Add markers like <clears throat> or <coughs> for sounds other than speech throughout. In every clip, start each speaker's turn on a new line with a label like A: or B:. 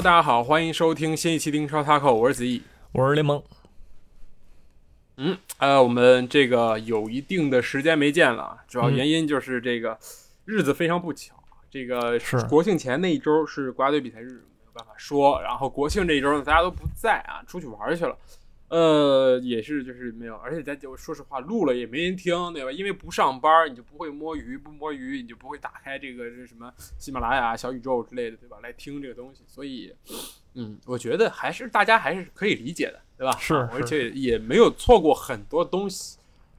A: Hello，大家好，欢迎收听新一期的英超 Taco，我是子毅。
B: 我是雷蒙，
A: 嗯，呃，我们这个有一定的时间没见了，主要
B: 嗯
A: 原因就是这个日子非常不巧，这个
B: 是
A: 国庆前那一周是国家队比赛日，没有办法说，然后国庆这一周呢，大家都不在啊，出去玩去了。呃，也是，就是没有，而且咱就说实话，录了也没人听，对吧？因为不上班，你就不会摸鱼，不摸鱼，你就不会打开这个这什么喜马拉雅、小宇宙之类的，对吧？来听这个东西，所以，嗯，我觉得还是大家还是可以理解的，对吧？
B: 是
A: 啊而且也没有错过很多东西。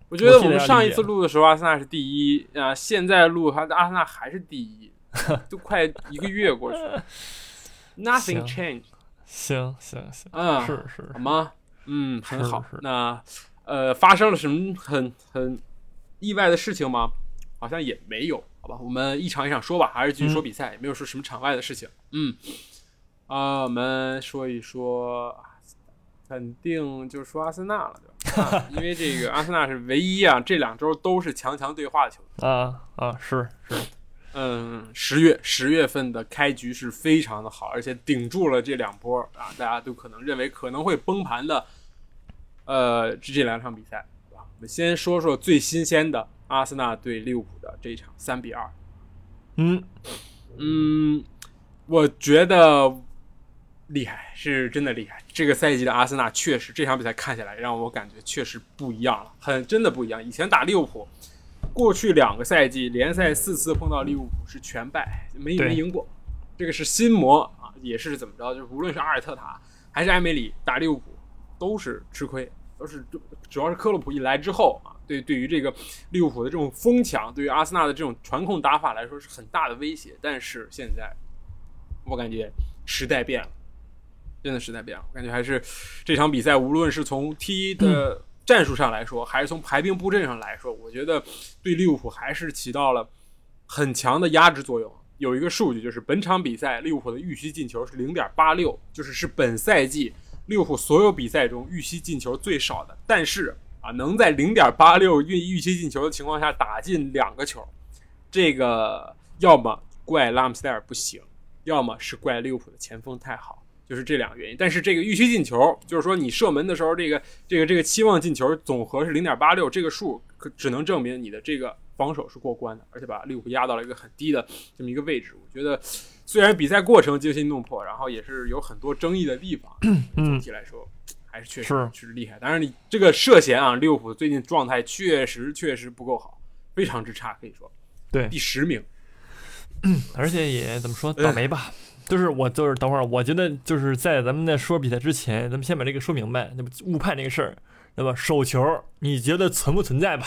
A: 我觉得我们上一次录的时候，阿森纳是第一啊、现在录还阿森纳还是第一，<laughs> 都快一个月过去了，nothing changed，
B: 行行行，
A: 嗯，
B: 是是
A: 好吗？嗯，很好。
B: 是
A: 那呃，发生了什么很很意外的事情吗？好像也没有，好吧？我们一场一场说吧，还是继续说
B: 嗯
A: 比赛，也没有说什么场外的事情。嗯，啊、我们说一说，肯定就是说阿森纳了，对吧？啊因为这个阿森纳是唯一啊，这两周都是强强对话的球队。
B: 啊啊是是，
A: 嗯，十月十月份的开局是非常的好，而且顶住了这两波啊，大家都可能认为可能会崩盘的，呃，这这两场比赛，对吧？我们先说说最新鲜的阿森纳对利物浦的这一场三比二。
B: 嗯
A: 嗯，我觉得厉害，是真的厉害。这个赛季的阿森纳确实这场比赛看起来让我感觉确实不一样了，很真的不一样。以前打利物浦，过去两个赛季联赛四次碰到利物浦是全败，没没赢过。这个是心魔啊，也是怎么着？就是无论是阿尔特塔还是埃梅里打利物浦，都是吃亏，都是主要是克洛普一来之后啊，对对于这个利物浦的这种疯抢，对于阿森纳的这种传控打法来说是很大的威胁。但是现在，我感觉时代变了，真的时代变了。我感觉还是这场比赛，无论是从踢的战术上来说，还是从排兵布阵上来说，我觉得对利物浦还是起到了很强的压制作用。有一个数据就是本场比赛利物浦的预期进球是零点八六，就是是本赛季利物浦所有比赛中预期进球最少的。但是啊，能在零点八六预预期进球的情况下打进两个球，这个要么怪拉姆斯戴尔不行，要么是怪利物浦的前锋太好，就是这两个原因。但是这个预期进球，就是说你射门的时候，这个这个这个期望进球总和是零点八六，这个数可只能证明你的这个防守是过关的，而且把利物浦压到了一个很低的这么一个位置。我觉得虽然比赛过程惊心动魄，然后也是有很多争议的地方，总
B: 嗯
A: 体来说还是确实
B: 是
A: 确实厉害。当然，你这个涉嫌啊，利物浦最近状态确实确实不够好，非常之差，可以说
B: 对，
A: 第十名。
B: 而且也怎么说倒霉吧。就是我就是等会儿，我觉得就是在咱们在说比赛之前，咱们先把这个说明白，那么误判这个事儿，那么手球你觉得存不存在吧？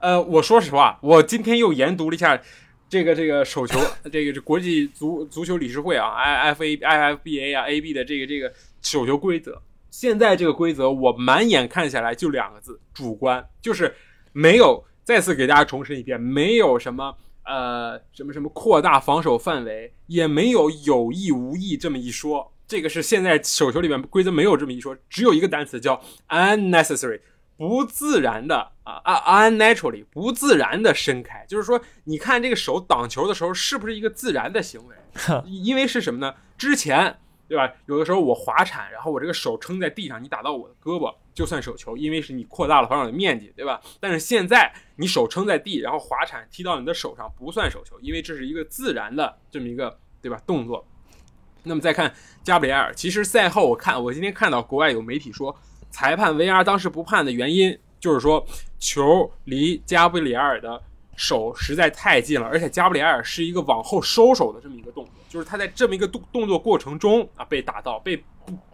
A: 呃，我说实话，我今天又研读了一下这个这个手球，这个 <laughs> 这国际足足球理事会啊，I F A I F B A 啊 A B 的这个这个手球规则。现在这个规则，我满眼看下来就两个字：主观，就是没有。再次给大家重申一遍，没有什么呃什么什么扩大防守范围，也没有有意无意这么一说。这个是现在手球里面规则没有这么一说，只有一个单词叫 unnecessary。不自然的啊啊 unnaturally 不自然的伸开，就是说，你看这个手挡球的时候是不是一个自然的行为？<laughs> 因为是什么呢？之前对吧？有的时候我滑铲，然后我这个手撑在地上，你打到我的胳膊就算手球，因为是你扩大了防守的面积，对吧？但是现在你手撑在地，然后滑铲踢到你的手上不算手球，因为这是一个自然的这么一个对吧动作。那么再看加布里埃尔，其实赛后我看我今天看到国外有媒体说。裁判 VR 当时不判的原因，就是说球离加布里埃尔的手实在太近了，而且加布里埃尔是一个往后收手的这么一个动作，就是他在这么一个动动作过程中啊被打到，被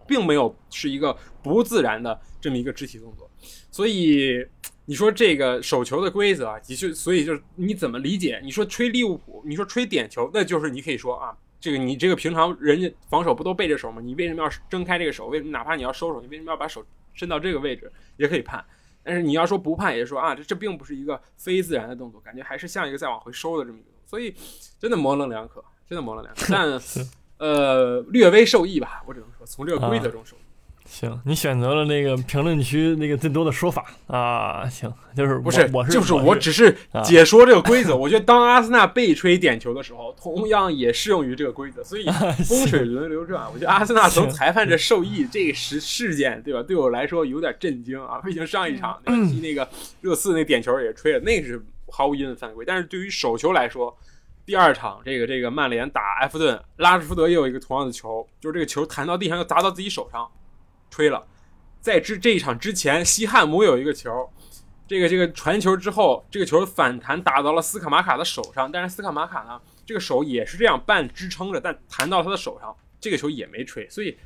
A: 并没有是一个不自然的这么一个肢体动作，所以你说这个手球的规则啊，的确，所以就是你怎么理解？你说吹利物浦，你说吹点球，那就是你可以说啊。这个你这个平常人家防守不都背着手吗？你为什么要睁开这个手？为什么哪怕你要收手，你为什么要把手伸到这个位置也可以判？但是你要说不判，也说啊，这这并不是一个非自然的动作，感觉还是像一个在往回收的这么一个动作，所以真的模棱两可，真的模棱两可。但 <laughs> 呃，略微受益吧，我只能说从这个规则中受益。
B: 行，你选择了那个评论区那个最多的说法啊，行，就是
A: 不是
B: 我是
A: 就是
B: 我
A: 只是解说这个规则。我觉得当阿森纳被吹点球的时候，同样也适用于这个规则。所以风水轮流转，我觉得阿森纳从裁判这受益这个事事件，对吧？对我来说有点震惊啊！毕竟上一场那个踢那个热刺那点球也吹了，那个是毫无疑问犯规。但是对于手球来说，第二场这个这个曼联打埃弗顿，拉什福德也有一个同样的球，就是这个球弹到地上又砸到自己手上。吹了，在之这一场之前，西汉姆有一个球，这个这个传球之后，这个球反弹打到了斯卡马卡的手上，但是斯卡马卡呢，这个手也是这样半支撑着，但弹到他的手上，这个球也没吹，所以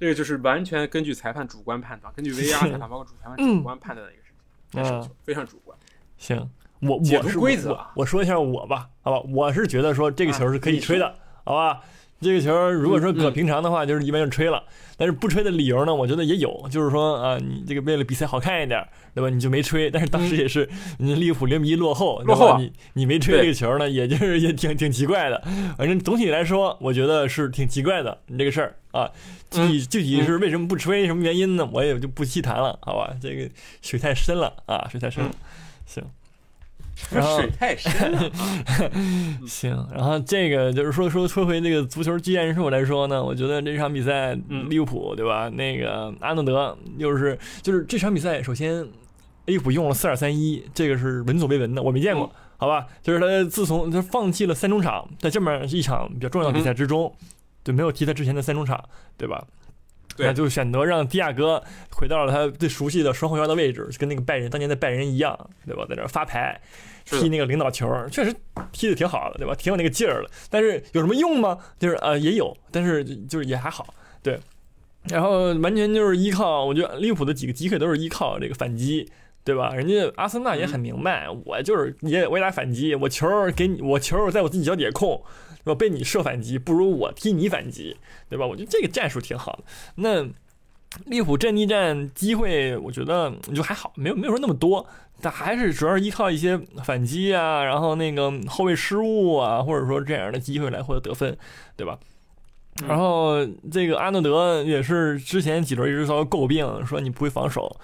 A: 这个就是完全根据裁判主观判断，根据 VR 裁判 <laughs> 包括主裁判主观判断的一个事情，手球非常主观。
B: 行，我我是
A: 规则，
B: 我说一下我吧，好吧，我是觉得说这个球是可以吹的，好吧。这个球如果说搁平常的话，就是一般就吹了。但是不吹的理由呢，我觉得也有，就是说啊，你这个为了比赛好看一点，对吧？你就没吹。但是当时也是，你利物浦零比一落后，
A: 落后，
B: 你你没吹这个球呢，也就是也挺挺奇怪的。反正总体来说，我觉得是挺奇怪的。你这个事儿啊，具体具体是为什么不吹，什么原因呢？我也就不细谈了，好吧？这个水太深了啊，水太深了。行。
A: 水太深了。
B: 行，然后这个就是说说说回那个足球技战术来说呢，我觉得这场比赛利物浦对吧？那个阿诺德又是就是这场比赛，首先利物浦用了四二三一，这个是闻所未闻的，我没见过，好吧？就是他自从他放弃了三中场，在这么一场比较重要的比赛之中，就没有踢他之前的三中场，对吧？
A: 对，
B: 就选择让迪亚哥回到了他最熟悉的双后腰的位置，跟那个拜仁当年的拜仁一样，对吧？在这发牌，踢那个领导球，确实踢的挺好的，对吧？挺有那个劲儿的。但是有什么用吗？就是呃也有，但是就是也还好，对。然后完全就是依靠，我觉得利物浦的几个机会都是依靠这个反击，对吧？人家阿森纳也很明白，我就是也我也打反击，我球给你，我球在我自己脚底下控。我被你射反击，不如我踢你反击，对吧？我觉得这个战术挺好的。那利物浦阵地战机会，我觉得就还好，没有没有说那么多，但还是主要是依靠一些反击啊，然后那个后卫失误啊，或者说这样的机会来获得得分，对吧？然后这个阿诺德也是之前几轮一直遭到诟病，说你不会防守，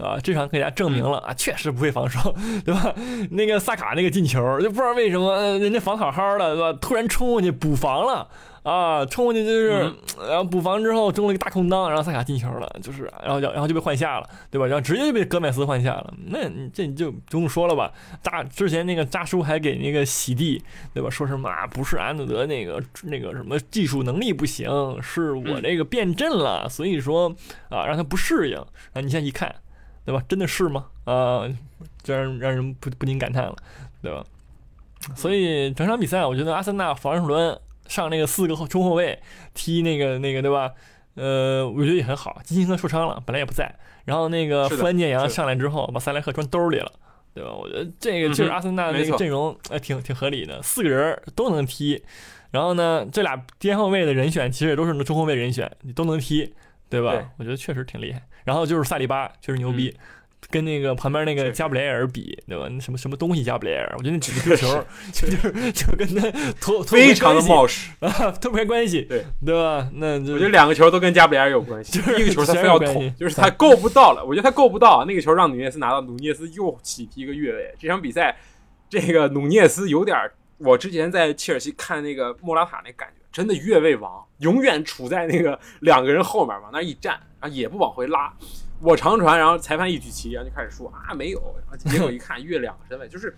B: 啊，这场给大家证明了啊，确实不会防守，对吧？那个萨卡那个进球，就不知道为什么人家防好好的，对吧？突然冲过去补防了。啊，冲过去就是，然后补防之后中了一个大空当，然后萨卡进球了，就是，然后就然后就被换下了，对吧？然后直接就被戈麦斯换下了，那你这你就不用说了吧？大之前那个扎叔还给那个洗地，对吧？说什么啊？不是安德德那个那个什么技术能力不行，是我这个变阵了，所以说啊让他不适应。啊，你现在一看，对吧？真的是吗？啊，这让让人不不禁感叹了，对吧？所以整场比赛，我觉得阿森纳防守端。上那个四个后中后卫踢那个那个对吧？呃，我觉得也很好。金星科受伤了，本来也不在。然后那个富安健洋上来之后，把塞莱克装兜里了，对吧？我觉得这个就是阿森纳那个阵容，哎，挺挺合理的，四个人都能踢。然后呢，这俩边后卫的人选其实也都是中后卫人选，你都能踢，对吧？我觉得确实挺厉害。然后就是萨利巴，确实牛逼。跟那个旁边那个加布雷尔比，对吧？那什么什么东西加布雷尔？我觉得那几个丢 <laughs> 球就就就跟他脱
A: 非常的冒失
B: 啊，脱不开关系，
A: 对
B: 对吧？那我
A: 觉得两个球都跟加布雷尔有关系。一个球他非要捅，就是他够不到了。我觉得他够不到那个球，让努涅斯拿到，努涅斯又起踢一个越位。这场比赛，这个努涅斯有点，我之前在切尔西看那个莫拉塔那感觉，真的越位王，永远处在那个两个人后面往那一站，然后也不往回拉。我长传，然后裁判一举旗，然后就开始说啊没有，然后结果 <laughs> 一看越两个身位，就是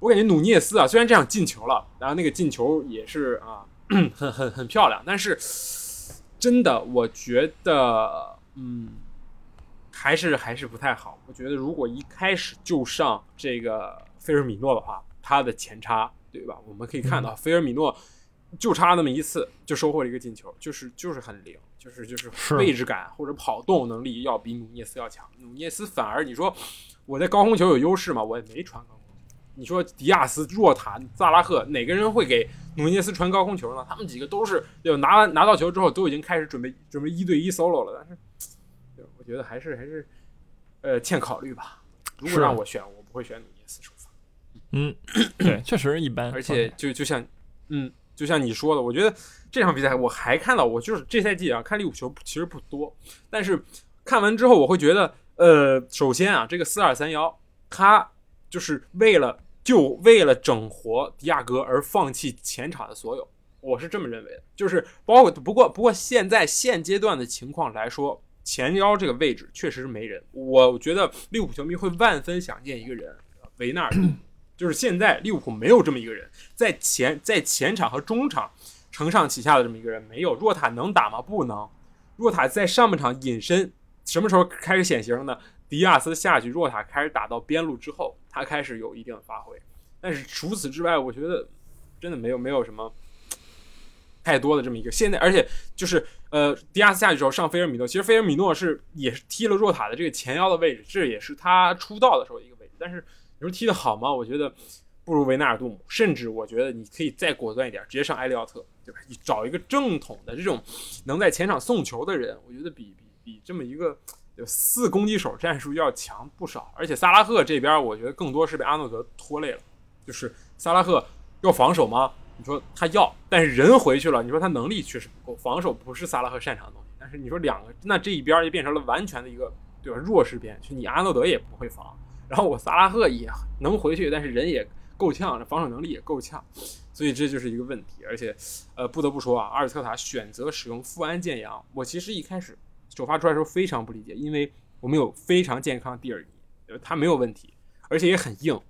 A: 我感觉努涅斯啊，虽然这样进球了，然后那个进球也是啊 <clears throat> 很很很漂亮，但是真的我觉得嗯还是还是不太好。我觉得如果一开始就上这个菲尔米诺的话，他的前插对吧？我们可以看到菲尔米诺就差那么一次就收获了一个进球，就是就是很灵。就是就是位置感或者跑动能力要比努涅斯要强，努涅斯反而你说我在高空球有优势吗？我也没传高空。你说迪亚斯、若塔、萨拉赫哪个人会给努涅斯传高空球呢？他们几个都是就拿完拿到球之后都已经开始准备准备一对一 solo 了，但是我觉得还是还是呃欠考虑吧。如果让我选，我不会选努涅斯首发。
B: 嗯，对，确实一般。
A: 而且就就像嗯。就像你说的，我觉得这场比赛我还看到，我就是这赛季啊看利物浦球其实不多，但是看完之后，我会觉得，呃，首先啊，这个四二三幺，他就是为了就为了整活迪亚哥而放弃前场的所有，我是这么认为的。就是包括不过不过现在现阶段的情况来说，前腰这个位置确实是没人。我觉得利物浦球迷会万分想见一个人，维纳尔，<coughs> 就是现在利物浦没有这么一个人，在前在前场和中场承上启下的这么一个人没有。若塔能打吗？不能。若塔在上半场隐身，什么时候开始显形呢？迪亚斯下去，若塔开始打到边路之后，他开始有一定的发挥。但是除此之外，我觉得真的没有没有什么太多的这么一个。现在，而且就是呃，迪亚斯下去之后上菲尔米诺，其实菲尔米诺是也是踢了若塔的这个前腰的位置，这也是他出道的时候一个位置。但是你说踢得好吗？我觉得不如维纳尔杜姆，甚至我觉得你可以再果断一点，直接上埃利奥特。对吧？你找一个正统的这种能在前场送球的人，我觉得比比比这么一个四攻击手战术要强不少。而且萨拉赫这边，我觉得更多是被阿诺德拖累了。就是萨拉赫要防守吗？你说他要，但是人回去了，你说他能力确实不够，防守不是萨拉赫擅长的东西。但是你说两个，那这一边就变成了完全的一个对吧弱势边，就你阿诺德也不会防，然后我萨拉赫也能回去，但是人也够呛，这防守能力也够呛。所以这就是一个问题，而且，呃，不得不说啊，阿尔特塔选择使用富安健洋，我其实一开始首发出来的时候非常不理解，因为我们有非常健康的蒂尔尼，他没有问题，而且也很硬，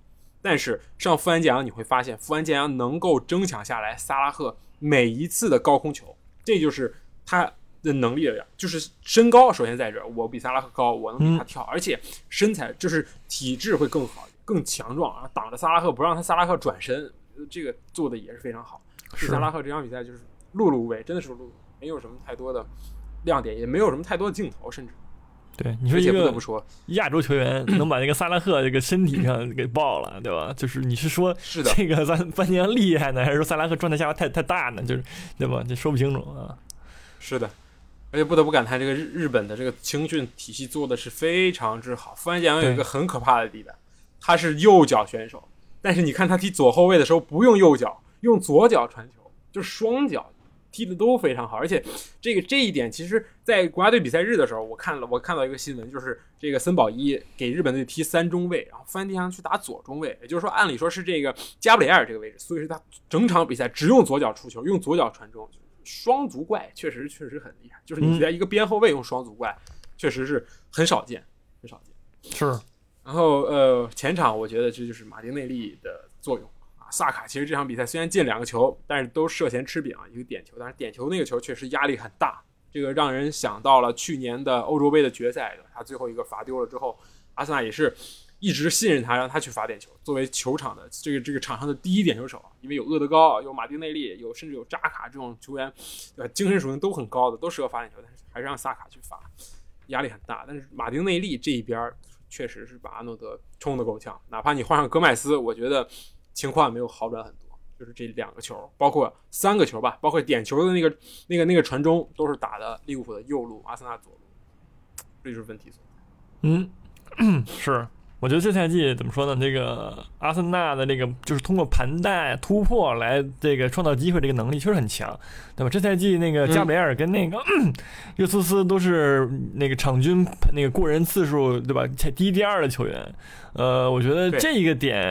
A: 但是上富安健洋你会发现，富安健洋能够争抢下来萨拉赫每一次的高空球，这就是他的能力了，就是身高首先在这儿，我比萨拉赫高，我能比他跳，而且身材就是体质会更好，更强壮啊，挡着萨拉赫不让他萨拉赫转身。这个做的也是非常好。萨拉赫这场比赛就是碌碌无为，真的是碌碌，没有什么太多的亮点，也没有什么太多的镜头，甚至
B: 对你说一个
A: 不说
B: 亚洲球员 <clears throat> 能把那个萨拉赫这个身体上给爆了，对吧？就是你是说这个范范尼厉害呢，还是说萨拉赫状态下滑太太大呢？就是对吧？这说不清楚啊。
A: 是的，而且不得不感叹，这个日日本的这个青训体系做的是非常之好。富安健洋有一个很可怕的地带，他是右脚选手。但是你看他踢左后卫的时候不用右脚，用左脚传球，就是双脚踢的都非常好。而且这个这一点，其实，在国家队比赛日的时候，我看了，我看到一个新闻，就是这个森保一给日本队踢三中卫，然后范迪扬去打左中卫，也就是说，按理说是这个加布里埃尔这个位置，所以说他整场比赛只用左脚出球，用左脚传中，双足怪，确实确实很厉害。就是你在一个边后卫用双足怪，确实是很少见，很少见。
B: 是。
A: 然后，呃，前场我觉得这就是马丁内利的作用啊。萨卡其实这场比赛虽然进两个球，但是都涉嫌吃饼啊，一个点球，但是点球那个球确实压力很大，这个让人想到了去年的欧洲杯的决赛，他最后一个罚丢了之后，阿森纳也是一直信任他，让他去罚点球，作为球场的这个这个场上的第一点球手，因为有厄德高，有马丁内利，有甚至有扎卡这种球员，呃，精神属性都很高的，都适合罚点球，但是还是让萨卡去罚，压力很大。但是马丁内利这一边。确实是把阿诺德冲得够呛，哪怕你换上戈麦斯，我觉得情况也没有好转很多。就是这两个球，包括三个球吧，包括点球的那个、那个、那个传中，都是打的利物浦的右路，阿森纳左路，这就是问题所
B: 在。嗯，是。我觉得这赛季怎么说呢？这个阿森纳的这个就是通过盘带突破来这个创造机会，这个能力确实很强，对吧？这赛季那个加布里埃尔跟那个 <coughs> 热苏斯都是那个场均那个过人次数，对吧？第一、第二的球员。呃，我觉得这一个点，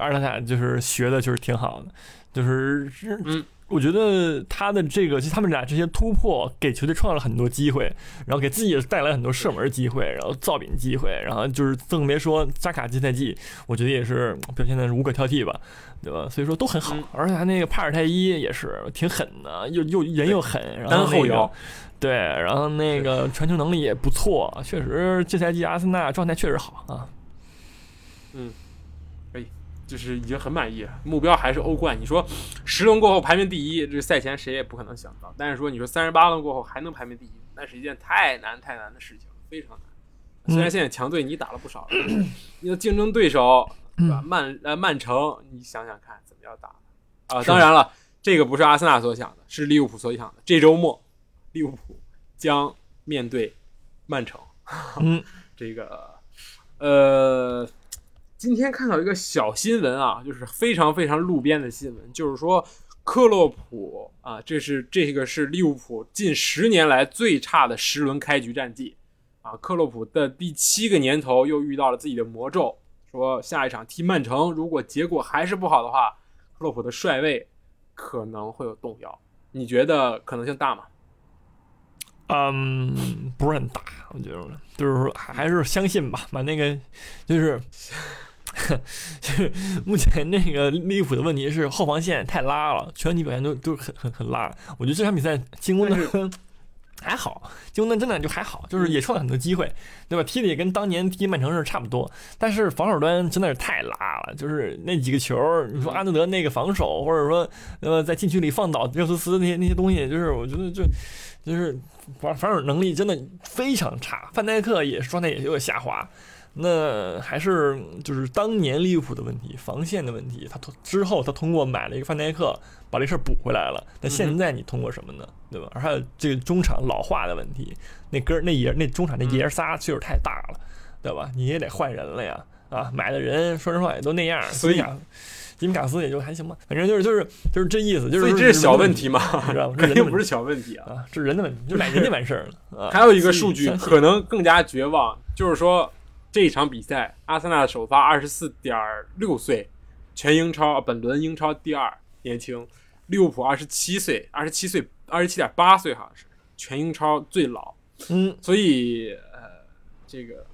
B: 阿尔特塔就是学的就是挺好的，就是
A: 嗯。
B: 我觉得他的这个，就他们俩这些突破，给球队创造了很多机会，然后给自己也带来很多射门机会，然后造饼机会，然后就是更别说扎卡这赛季，我觉得也是表现的是无可挑剔吧，对吧？所以说都很好，而且他那个帕尔泰伊也是挺狠的，又又人又狠，然后
A: 后腰，
B: 对，然后那个传球能力也不错，确实这赛季阿森纳状态确实好啊，
A: 嗯。就是已经很满意了，目标还是欧冠。你说十轮过后排名第一，这赛前谁也不可能想到。但是说你说三十八轮过后还能排名第一，那是一件太难太难的事情，非常难。虽然现在强队你打了不少了，<clears throat> 你的竞争对手对吧？曼呃曼城，你想想看怎么样打啊？当然了，这个不是阿森纳所想的，是利物浦所想的。这周末利物浦将面对曼城。
B: 嗯，<laughs>
A: 这个呃。今天看到一个小新闻啊，就是非常非常路边的新闻，就是说克洛普啊，这是这个是利物浦近十年来最差的十轮开局战绩啊，克洛普的第七个年头又遇到了自己的魔咒，说下一场踢曼城，如果结果还是不好的话，克洛普的帅位可能会有动摇。你觉得可能性大吗？
B: 嗯，不是很大，我觉得就是说还是相信吧，把那个就是 <laughs> 就是目前那个利物浦的问题是后防线太拉了，全体表现都都很很很拉。我觉得这场比赛进攻的。<laughs> 还好，进攻端真的就还好，就是也创造很多机会，对吧？踢的也跟当年踢曼城是差不多，但是防守端真的是太拉了，就是那几个球，你说阿诺德那个防守，或者说呃在禁区里放倒热苏斯那些那些东西，就是我觉得就就是防防守能力真的非常差，范戴克也状态也有点下滑。那还是就是当年利物浦的问题，防线的问题。他通之后，他通过买了一个范戴克，把这事儿补回来了。那现在你通过什么呢？对吧？还有这个中场老化的问题，那哥儿那爷那中场那爷仨岁数太大了，对吧？你也得换人了呀。啊，买的人说实话也都那样。
A: 所以，
B: 吉米卡斯也就还行吧。反正就是就是就是这意思，就是
A: 这是小问题嘛，
B: 知道吗？<laughs>
A: 肯定不是小问题
B: 啊，这是人的问题，就买人就完事儿了。
A: 还有一个数据可能更加绝望，就是说。这一场比赛，阿森纳的首发二十四点六岁，全英超本轮英超第二年轻；利物浦二十七岁，二十七岁，二十七点八岁，好像是全英超最老。
B: 嗯，
A: 所以呃，这个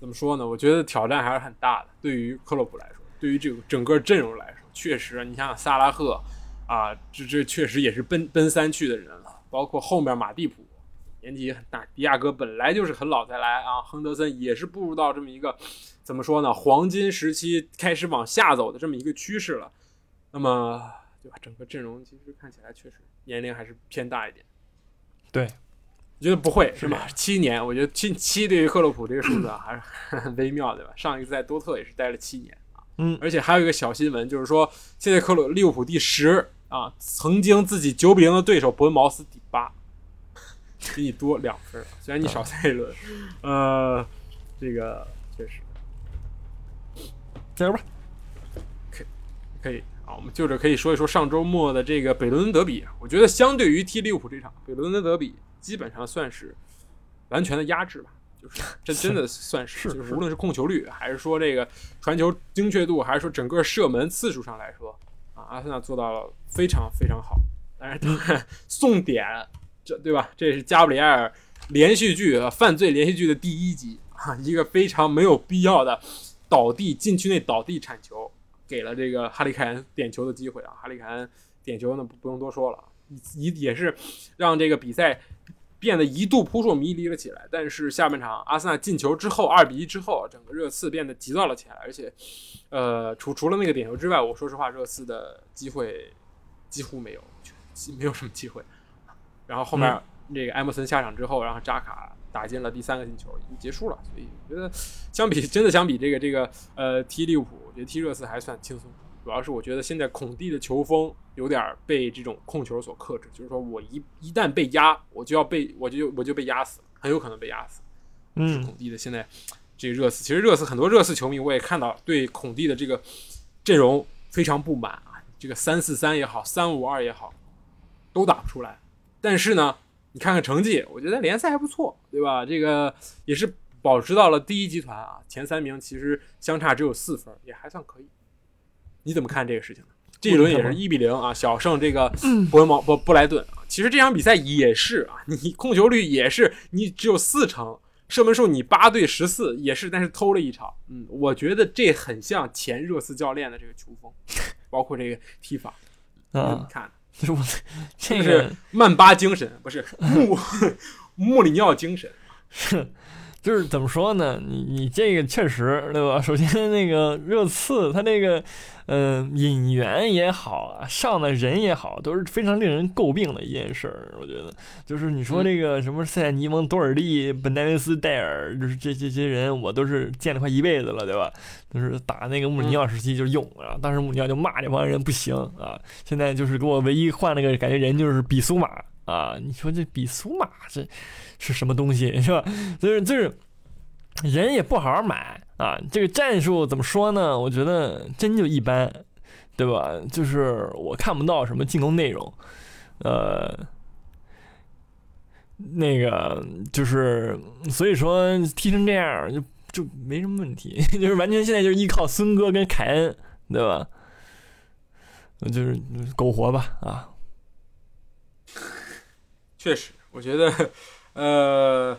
A: 怎么说呢？我觉得挑战还是很大的。对于克洛普来说，对于这个整个阵容来说，确实，你想想萨拉赫啊，这这确实也是奔奔三去的人了，包括后面马蒂普。年纪也很大，迪亚哥本来就是很老才来啊，亨德森也是步入到这么一个怎么说呢，黄金时期开始往下走的这么一个趋势了。那么，对吧？整个阵容其实看起来确实年龄还是偏大一点。
B: 对，
A: 我觉得不会是吧？七年，我觉得七七对于克洛普这个数字啊还是很微妙，对吧？上一次在多特也是待了七年啊。
B: 嗯，
A: 而且还有一个小新闻，就是说现在克洛利物浦第十啊，曾经自己九比零的对手伯恩茅斯第八。比你多两分，虽然你少赛一轮，呃，这个确实，
B: 加油吧，
A: 可以可以啊，我们就着可以说一说上周末的这个北伦敦德比。我觉得相对于踢利物浦这场，北伦敦德比基本上算是完全的压制吧，就是这 <laughs> 真的算是，就是无论是控球率，还是说这个传球精确度，还是说整个射门次数上来说，啊，阿森纳做到了非常非常好。但是当然，送点。这对吧？这是加布里埃尔连续剧犯罪连续剧的第一集啊，一个非常没有必要的倒地禁区内倒地铲球，给了这个哈里凯恩点球的机会啊。哈里凯恩点球呢不不用多说了，一也是让这个比赛变得一度扑朔迷离了起来。但是下半场阿森纳进球之后，二比一之后，整个热刺变得急躁了起来，而且呃除除了那个点球之外，我说实话，热刺的机会几乎没有，没有什么机会。然后后面这个埃默森下场之后，然后扎卡打进了第三个进球，已经结束了。所以我觉得相比 <laughs> 真的相比这个这个呃踢利物浦，我觉得踢热刺还算轻松。主要是我觉得现在孔蒂的球风有点被这种控球所克制，就是说我一一旦被压，我就要被我就我就被压死，很有可能被压死。
B: 嗯，
A: 孔蒂的现在这个热刺，其实热刺很多热刺球迷我也看到对孔蒂的这个阵容非常不满啊，这个三四三也好，三五二也好，都打不出来。但是呢，你看看成绩，我觉得联赛还不错，对吧？这个也是保持到了第一集团啊，前三名其实相差只有四分，也还算可以。你怎么看这个事情呢？这一轮也是一比零啊，小胜这个伯恩茅不布莱顿啊。其实这场比赛也是啊，你控球率也是你只有四成，射门数你八对十四也是，但是偷了一场。嗯，我觉得这很像前热刺教练的这个球风，包括这个踢法，你怎么看？<laughs>
B: 就是我，这
A: 是曼巴精神，不是 <laughs> 穆穆里尼奥精神。
B: 是，就是怎么说呢？你你这个确实对吧？<laughs> 首先那个热刺，他那个嗯引援也好啊，上的人也好，都是非常令人诟病的一件事儿。我觉得，就是你说这个什么塞尼蒙、多尔利、本戴维斯、戴尔，就是这这些人，我都是见了快一辈子了，对吧？就是打那个穆里尼奥时期就用啊，当时穆里尼奥就骂这帮人不行啊。现在就是给我唯一换了个感觉人就是比苏马啊。你说这比苏马这？是什么东西 <laughs> 是吧？就是就是人也不好好买啊，这个战术怎么说呢？我觉得真就一般，对吧？就是我看不到什么进攻内容，呃，那个就是所以说踢成这样就就没什么问题，<laughs> 就是完全现在就是依靠孙哥跟凯恩，对吧？就是苟活吧啊。
A: 确实，我觉得，呃，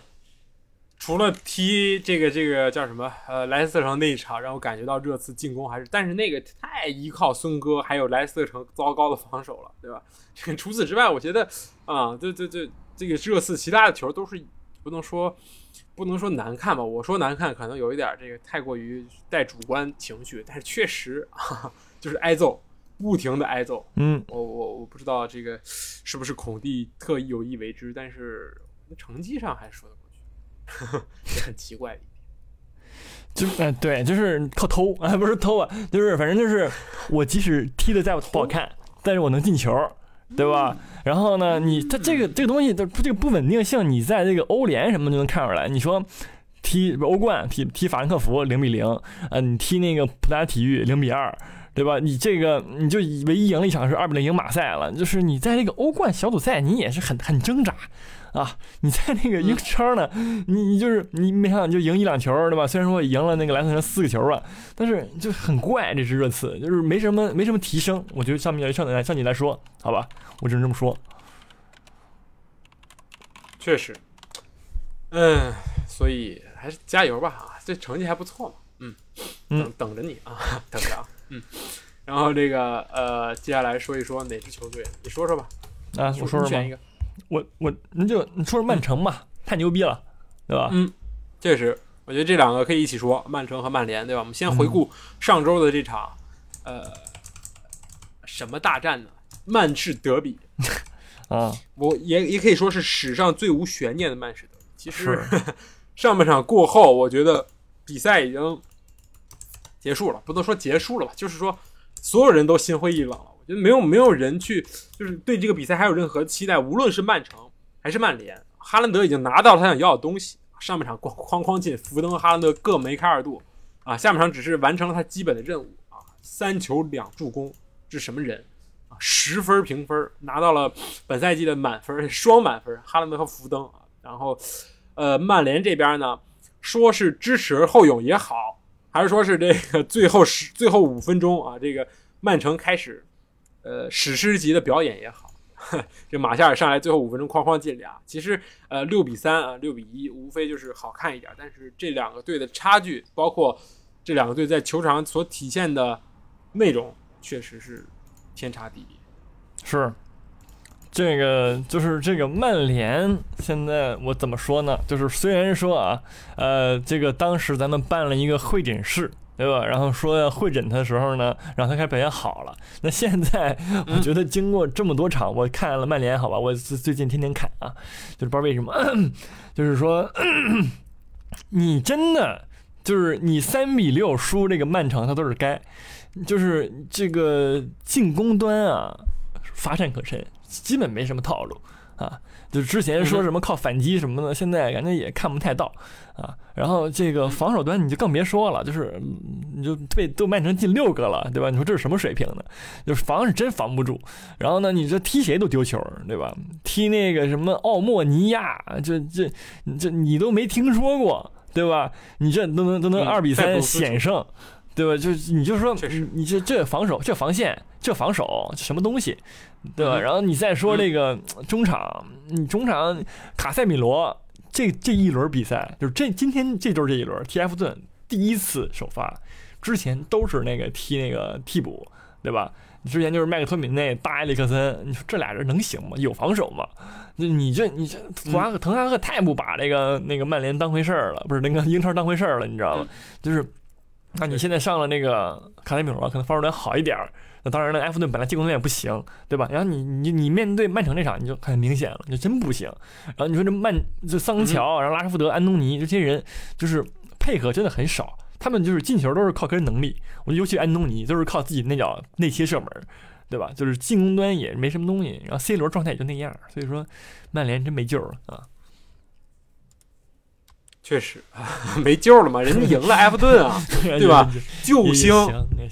A: 除了踢这个这个叫什么呃莱斯特城那一场，让我感觉到热刺进攻还是，但是那个太依靠孙哥还有莱斯特城糟糕的防守了，对吧？<laughs> 除此之外，我觉得啊，这这这，这个热刺其他的球都是不能说不能说难看吧，我说难看可能有一点这个太过于带主观情绪，但是确实啊，就是挨揍。不停的挨揍，
B: 嗯，
A: 我我我不知道这个是不是孔蒂特意有意为之，但是成绩上还说得过去，也很奇怪的一点。<laughs>
B: 就哎对，就是靠偷啊，<laughs> 不是偷啊，就是反正就是我即使踢的再不好看，但是我能进球，对吧？然后呢，你他这个这个东西的这个不稳定性，你在这个欧联什么就能看出来。你说踢欧冠踢踢法兰克福零比零，呃，你踢那个葡萄牙体育零比二。对吧？你这个你就唯一赢了一场是二比零赢马赛了，就是你在那个欧冠小组赛你也是很很挣扎啊！你在那个英超呢，你你就是你没想到就赢一两球，对吧？虽然说赢了那个莱斯特城四个球吧，但是就很怪这支热刺，就是没什么没什么提升。我觉得上面上来上你来说，好吧，我只能这么说。
A: 确实，嗯，所以还是加油吧啊！这成绩还不错嘛，嗯，等等着你啊，<laughs> 等着啊。嗯，然后这个呃，接下来说一说哪支球队？你说说吧。
B: 啊，我说说
A: 选一个。
B: 我我你就你说说曼城吧，太牛逼了，对吧？
A: 嗯，确实，我觉得这两个可以一起说，曼城和曼联，对吧？我们先回顾上周的这场，呃，什么大战呢？曼市德比 <laughs>
B: 啊，
A: 我也也可以说是史上最无悬念的曼市德比。其实 <laughs> 上半场过后，我觉得比赛已经。结束了，不能说结束了吧，就是说所有人都心灰意冷了。我觉得没有没有人去，就是对这个比赛还有任何期待。无论是曼城还是曼联，哈兰德已经拿到了他想要的东西。上半场哐哐哐进，福登哈兰德各梅开二度啊！下半场只是完成了他基本的任务啊，三球两助攻，这是什么人啊？十分评分，拿到了本赛季的满分，双满分。哈兰德和福登，然后呃，曼联这边呢，说是知耻而后勇也好。还是说是这个最后十最后五分钟啊，这个曼城开始，呃，史诗级的表演也好，这马夏尔上来最后五分钟哐哐进俩，其实呃六比三啊六比一，无非就是好看一点，但是这两个队的差距，包括这两个队在球场所体现的内容，确实是天差地别，
B: 是。这个就是这个曼联，现在我怎么说呢？就是虽然说啊，呃，这个当时咱们办了一个会诊室，对吧？然后说要会诊他的时候呢，然后他开始表现好了。那现在我觉得经过这么多场，我看了曼联，好吧，我最近天天看啊，就是不知道为什么，<clears throat> 就是说 <clears throat> 你真的就是你三比六输这个曼城，他都是该，就是这个进攻端啊，乏善可陈。基本没什么套路啊，就之前说什么靠反击什么的，现在感觉也看不太到啊。然后这个防守端你就更别说了，就是你就被都曼城进六个了，对吧？你说这是什么水平呢？就是防是真防不住。然后呢，你这踢谁都丢球，对吧？踢那个什么奥莫尼亚，这这这你都没听说过，对吧？你这都能都能二比三险胜。对吧？就你就说，你这这防守，这防线，这防守，这什么东西，对吧？然后你再说这个中场，你中场卡塞米罗这这一轮比赛，就是这今天这周这一轮，，T F 顿第一次首发，之前都是那个踢那个替补，对吧？之前就是麦克托米内、大埃里克森，你说这俩人能行吗？有防守吗？那你这你这滕哈克滕哈赫太不把那个那个曼联当回事儿了，不是那个 <laughs> 英超当回事儿了，你知道吗？就是。那你现在上了那个卡塞米罗，可能防守端好一点儿。那当然了，埃弗顿本来进攻端也不行，对吧？然后你你你面对曼城这场，你就很明显了，就真不行。然后你说这曼就桑乔，然后拉什福德、安东尼这些人，就是配合真的很少。他们就是进球都是靠个人能力，我尤其安东尼都是靠自己那脚内切射门，对吧？就是进攻端也没什么东西。然后 C 罗状态也就那样，所以说曼联真没救了啊。
A: 确实 <laughs> 没救了嘛，<laughs> 人家赢了埃弗顿啊，对吧？救星，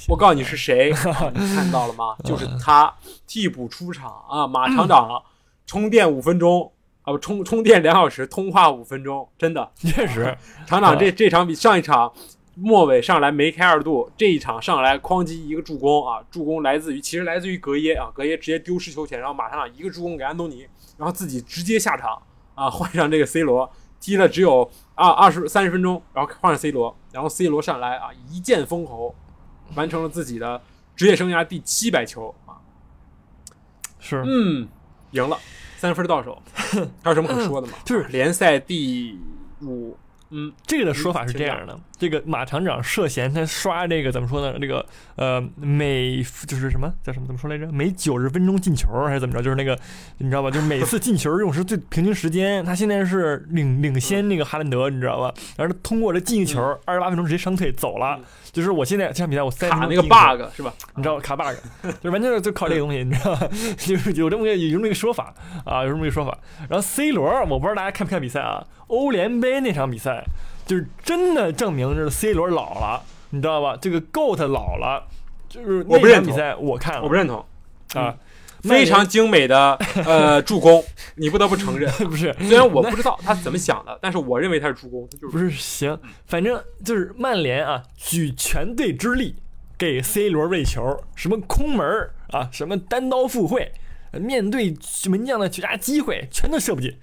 A: 我告诉你是谁，<laughs> 你看到了吗？就是他替补出场啊，马厂长充电五分钟啊，不充充电两小时，通话五分钟，真的。
B: 确实，
A: 厂长这这场比上一场末尾上来梅开二度，这一场上来哐叽一个助攻啊，助攻来自于其实来自于格耶啊，格耶直接丢失球权，然后马厂长一个助攻给安东尼，然后自己直接下场啊，换上这个 C 罗，踢了只有啊二十三十分钟，然后换上 C 罗，然后 C 罗上来啊一剑封喉，完成了自己的职业生涯第七百球啊，
B: 是，
A: 嗯，赢了，三分到手，<laughs> 还有什么可说的吗？
B: 就是
A: 联赛第五。嗯，
B: 这个的说法是这样的：这个马厂长涉嫌他刷这个怎么说呢？这个呃，每就是什么叫什么怎么说来着？每九十分钟进球还是怎么着？就是那个你知道吧？就是每次进球用时最平均时间，他现在是领领先那个哈兰德，你知道吧？然后通过这进一球，二十八分钟直接伤退走了。就是我现在这场比赛我塞
A: 卡那个 bug 是吧？
B: 你知道卡 bug，就是完全就靠这个东西，你知道吧？<laughs> 就是有这么个有这么一个说法啊，有这么一个说法。然后 C 罗，我不知道大家看不看比赛啊？欧联杯那场比赛，就是真的证明是 C 罗老了，你知道吧？这个 GOAT 老了，就是
A: 那场
B: 比赛我看了，
A: 我不认同
B: 啊。
A: 非常精美的 <laughs> 呃助攻，你不得不承认，<laughs>
B: 不是？
A: 虽然我不知道他怎么想的，但是我认为他是助攻，他就是
B: 不是行。反正就是曼联啊，举全队之力给 C 罗喂球，什么空门啊，什么单刀赴会，面对门将的绝佳机会，全都射不进。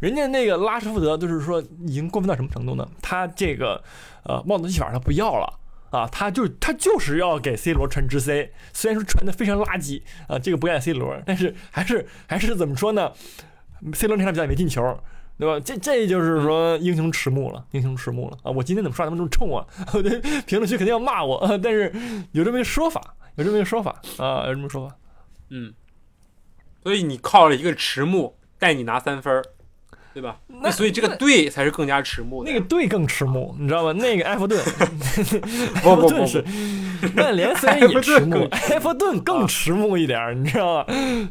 B: 人家那个拉什福德就是说已经过分到什么程度呢？他这个呃帽子戏法他不要了。啊，他就他就是要给 C 罗传直 C，虽然说传的非常垃圾啊，这个不赖 C 罗，但是还是还是怎么说呢？C 罗那场比赛没进球，对吧？这这就是说英雄迟暮了，英雄迟暮了啊！我今天怎么刷他们这么冲啊？<laughs> 我评论区肯定要骂我，但是有这么一个说法，有这么一个说法啊，有这么说法，
A: 嗯，所以你靠了一个迟暮带你拿三分儿。对吧？那所以这个队才是更加迟暮
B: 的。那个队更迟暮，你知道吗？那个埃弗顿，<laughs>
A: 埃弗顿
B: 是曼联虽然也迟暮，埃弗顿更迟暮一点，你知道吗？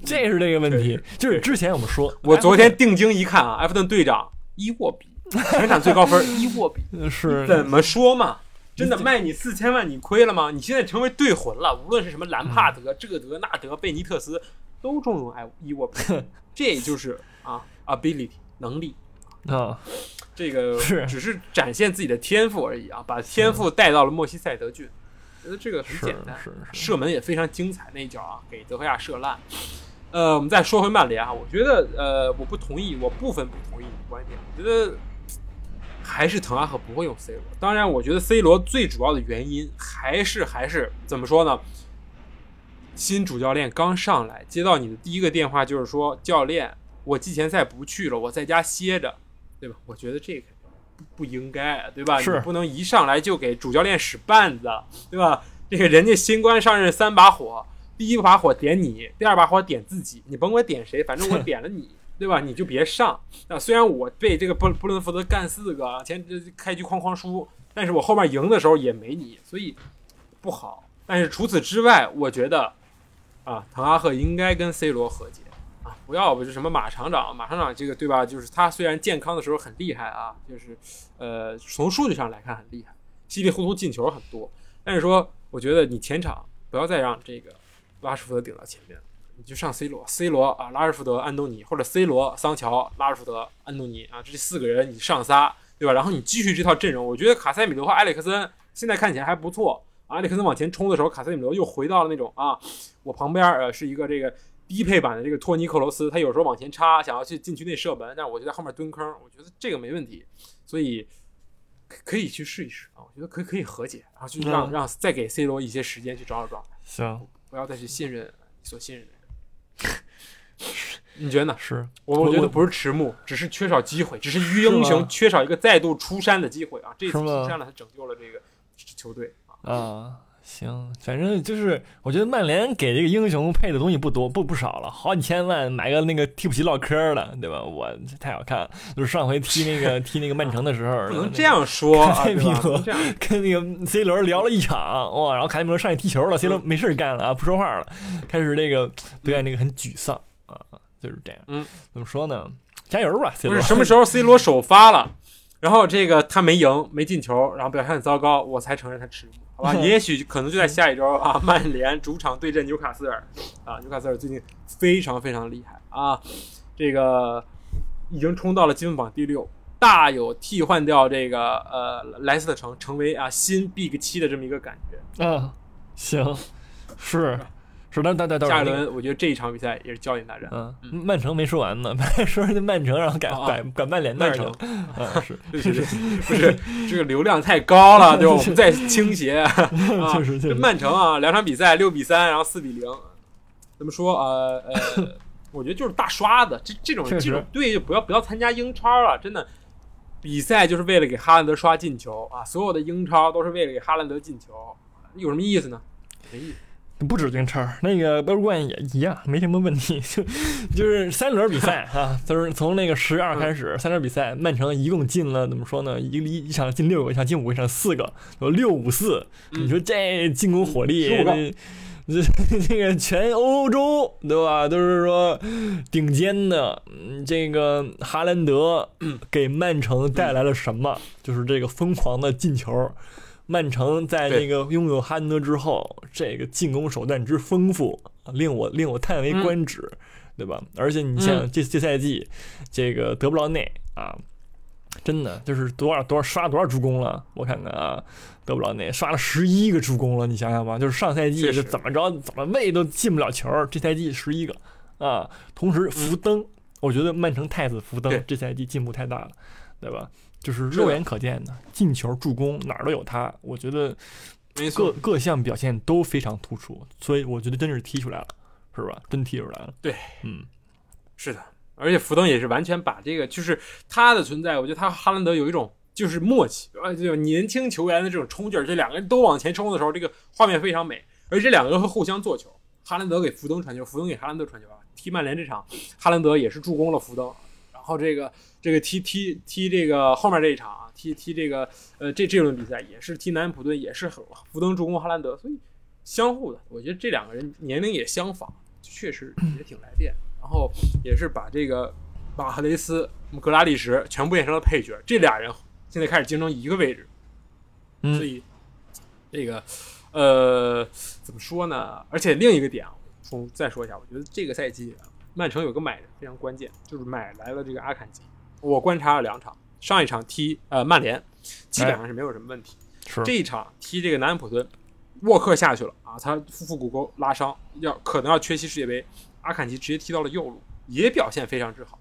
B: 这是这个问题。就是之前我们说，
A: 我昨天定睛一看啊，埃弗顿队长伊沃比，全场最高分 <laughs> 伊沃比
B: 是
A: 怎么说嘛？真的卖你四千万，你亏了吗？你现在成为队魂了，无论是什么兰帕德、这德、那德、贝尼特斯，都重用埃伊沃比，<laughs> 这就是啊，ability。能力
B: 啊，
A: 这个 <laughs>
B: 是
A: 只是展现自己的天赋而已啊，把天赋带到了莫西塞德郡，觉得这个很简单，射门也非常精彩，那一脚啊给德赫亚射烂。呃，我们再说回曼联啊，我觉得呃我不同意，我部分不同意你的观点，我觉得还是滕哈赫不会用 C 罗。当然，我觉得 C 罗最主要的原因还是还是怎么说呢？新主教练刚上来，接到你的第一个电话就是说教练。我季前赛不去了，我在家歇着，对吧？我觉得这个不应该，对吧？
B: 是，
A: 你不能一上来就给主教练使绊子，对吧？这个人家新官上任三把火，第一把火点你，第二把火点自己，你甭管点谁，反正我 <laughs> 点了你，对吧？你就别上。那虽然我被这个布布伦福德干四个，前开局哐哐输，但是我后面赢的时候也没你，所以不好。但是除此之外，我觉得啊，滕哈赫应该跟 C 罗和解。不要不是什么马厂长，马厂长这个对吧？就是他虽然健康的时候很厉害啊，就是呃从数据上来看很厉害，稀里糊涂进球很多。但是说，我觉得你前场不要再让这个拉什福德顶到前面，你就上 C 罗，C 罗啊，拉什福德、安东尼，或者 C 罗、桑乔、拉什福德、安东尼啊，这四个人你上仨，对吧？然后你继续这套阵容，我觉得卡塞米罗和埃里克森现在看起来还不错。埃里克森往前冲的时候，卡塞米罗又回到了那种啊，我旁边呃是一个这个。低配版的这个托尼克罗斯，他有时候往前插，想要去禁区内射门，但是我就在后面蹲坑，我觉得这个没问题，所以可以去试一试啊，我觉得可以可以和解，然后去让让再给 C 罗一些时间去找找状态，
B: 行，
A: 不要再去信任所信任的人。<laughs> 你觉得呢？
B: 是
A: 我我觉得不是迟暮，只是缺少机会，只是英雄缺少一个再度出山的机会啊！这次出山了，他拯救了这个球队
B: 啊。行，反正就是我觉得曼联给这个英雄配的东西不多，不不少了，好几千万买个那个替补席唠嗑了，对吧？我太好看了，就是上回踢那个 <laughs> 踢那个曼城的时候，
A: 不能这样说，
B: 跟那个 C 罗聊了一场，哇，然后卡塞米罗上去踢球了，C 罗没事干了啊，不说话了，开始那个对待那个很沮丧啊，就是这样。
A: 嗯，
B: 怎么说呢？加油吧，C 罗。
A: 不是什么时候 <laughs> C 罗首发了，然后这个他没赢，没进球，然后表现很糟糕，我才承认他迟暮。好吧，<laughs> 也许可能就在下一周啊，曼联主场对阵纽卡斯尔啊，纽卡斯尔最近非常非常厉害啊，这个已经冲到了积分榜第六，大有替换掉这个呃莱斯特城成为啊新 Big 七的这么一个感觉。
B: 啊，行，是是，但但但但
A: 下一轮我觉得这一场比赛也是焦点大战。
B: 嗯，曼城没说完呢，说 <laughs> 那曼城然后改改改曼联那儿去了，啊是，
A: 对对对，<laughs> 不是这个流量太高了，对吧？我们在倾斜。<laughs> 啊，
B: 确实确实，
A: 曼城啊，两场比赛六比三，然后四比零，怎么说呃呃，<coughs> 我觉得就是大刷子，这这种这种队就不要不要参加英超了，真的，比赛就是为了给哈兰德刷进球啊，所有的英超都是为了给哈兰德进球，有什么意思呢？没意思。
B: 不止英超，那个欧冠也一样，没什么问题。<laughs> 就就是三轮比赛 <laughs> 啊，就是从那个十月二开始，三轮比赛，曼城一共进了怎么说呢？一一一场进六个，一场进五个，一场四个，有六五四。你说这进攻火力，<laughs> 这这个全欧洲对吧？都是说顶尖的。这个哈兰德给曼城带来了什么？就是这个疯狂的进球。曼城在那个拥有哈兰德之后，这个进攻手段之丰富，令我令我叹为观止，对吧？而且你像这这赛季，这个德布劳内啊，真的就是多少多少刷多少助攻了？我看看啊，德布劳内刷了十一个助攻了，你想想吧，就是上赛季是怎么着怎么喂都进不了球，这赛季十一个啊。同时福登，我觉得曼城太子福登这赛季进步太大了，对吧？就是肉眼可见的进球、助攻哪儿都有他，我觉得各各项表现都非常突出，所以我觉得真是踢出来了，是吧？真踢出来了。
A: 对，
B: 嗯，
A: 是的，而且福登也是完全把这个，就是他的存在，我觉得他哈兰德有一种就是默契，呃，就年轻球员的这种冲劲儿，这两个人都往前冲的时候，这个画面非常美，而且这两个人会互相做球，哈兰德给福登传球，福登给哈兰德传球啊。踢曼联这场，哈兰德也是助攻了福登。然后这个这个踢踢踢这个后面这一场啊，踢踢这个呃这这轮比赛也是踢南安普顿，也是福登助攻哈兰德，所以相互的，我觉得这两个人年龄也相仿，确实也挺来电。然后也是把这个马赫雷斯、格拉利什全部变成了配角，这俩人现在开始竞争一个位置，所以这个呃怎么说呢？而且另一个点啊，从再说一下，我觉得这个赛季。曼城有个买人非常关键，就是买来了这个阿坎吉。我观察了两场，上一场踢呃曼联，基本上是没有什么问题。这一场踢这个南安普顿，沃克下去了啊，他腹腹股沟拉伤，要可能要缺席世界杯。阿坎吉直接踢到了右路，也表现非常之好。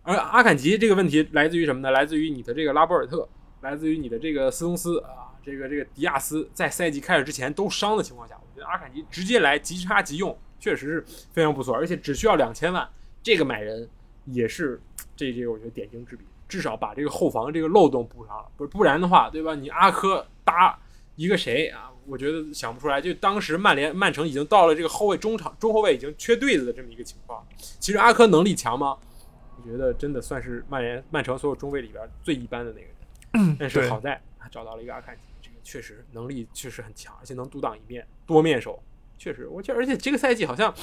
A: 而阿坎吉这个问题来自于什么呢？来自于你的这个拉波尔特，来自于你的这个斯通斯啊，这个这个迪亚斯在赛季开始之前都伤的情况下，我觉得阿坎吉直接来即插即用。确实是非常不错，而且只需要两千万，这个买人也是这这个我觉得点睛之笔，至少把这个后防这个漏洞补上了。不不然的话，对吧？你阿科搭一个谁啊？我觉得想不出来。就当时曼联曼城已经到了这个后卫中场中后卫已经缺对子的这么一个情况。其实阿科能力强吗？我觉得真的算是曼联曼城所有中卫里边最一般的那个人。<clears throat> 但是好在他找到了一个阿坎吉，这个确实能力确实很强，而且能独当一面，多面手。确实，我觉而且这个赛季好像，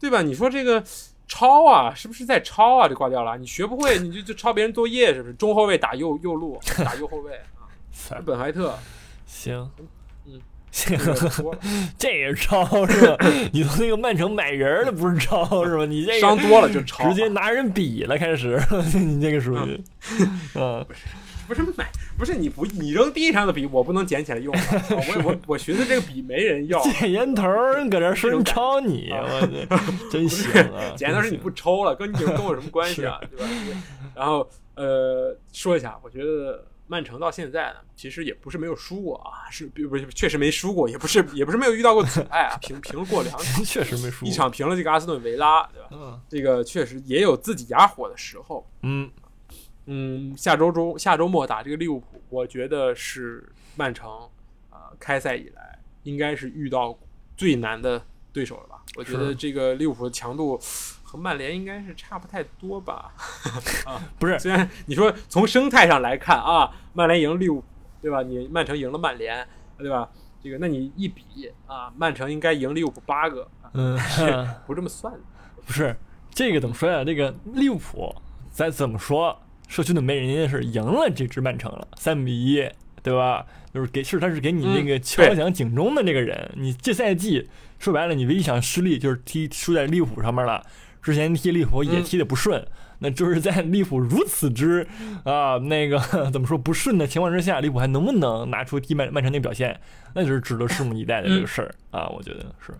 A: 对吧？你说这个抄啊，是不是在抄啊？这挂掉了，你学不会，你就就抄别人作业，是不是？中后卫打右右路，打右后卫啊，<laughs> 本怀特，
B: 行，
A: 嗯，<laughs>
B: 行，这也是抄是吧？<laughs> 你从那个曼城买人了不是抄是吧？你这
A: 伤多了就抄，
B: 直接拿人比了，开始，你这个属于，
A: 嗯。不是买，不是你不你扔地上的笔，我不能捡起来用。<laughs> 我我我寻思这个笔没人要，
B: 捡烟头搁这说抄你，我 <laughs> 真行啊！
A: 捡烟头是你不抽了，跟你跟我什么关系啊？对吧？然后呃，说一下，我觉得曼城到现在呢，其实也不是没有输过啊，是不是确实没输过，也不是也不是没有遇到过阻碍啊，平平过两场，<laughs>
B: 确实没输，
A: 一场平了这个阿斯顿维拉，对吧？
B: 嗯，
A: 这个确实也有自己哑火的时候，
B: 嗯。
A: 嗯，下周中下周末打这个利物浦，我觉得是曼城啊开赛以来应该是遇到最难的对手了吧？我觉得这个利物浦的强度和曼联应该是差不太多吧？啊，<laughs>
B: 不是，
A: 虽然你说从生态上来看啊，曼联赢利物浦，对吧？你曼城赢了曼联，对吧？这个那你一比啊，曼城应该赢利物浦八个，
B: 嗯，
A: 不这么算，<laughs>
B: 不是这个怎么说呀？这个利物浦再怎么说？社区的没人家是赢了这支曼城了，三比一，对吧？就是给是他是给你那个敲响警钟的那个人。你这赛季说白了，你唯一想失利就是踢输在利物浦上面了。之前踢利物浦也
A: 嗯
B: 踢得不顺，那就是在利物浦如此之啊那个 <laughs> 怎么说不顺的情况之下，利物浦还能不能拿出踢曼曼城那表现，那就是值得拭目以待的这个事儿、啊，我觉得是。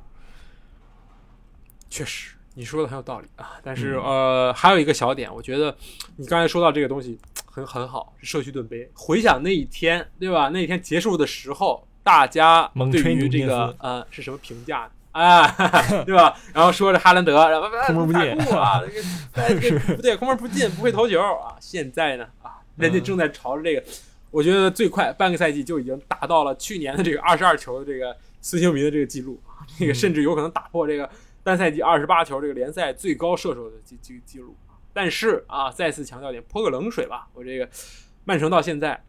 A: 确实，你说的很有道理啊。但是、
B: 嗯
A: 呃，还有一个小点，我觉得你刚才说到这个东西很很好，是社区盾杯。回想那一天，对吧？那一天结束的时候，大家对于这个呃是什么评价？啊，<laughs> 对吧？然后说着哈兰德，然后
B: 空门不进
A: 啊，<laughs> 不对，空门不进，不会投球啊。现在呢啊，人家正在朝着这个，我觉得最快半个赛季就已经达到了去年的这个二十二球的这个孙兴民的这个记录，啊这个
B: 嗯
A: 甚至有可能打破这个单赛季二十八球这个联赛最高射手的记记记录。但是啊，再次强调点，泼个冷水吧，我这个曼城到现在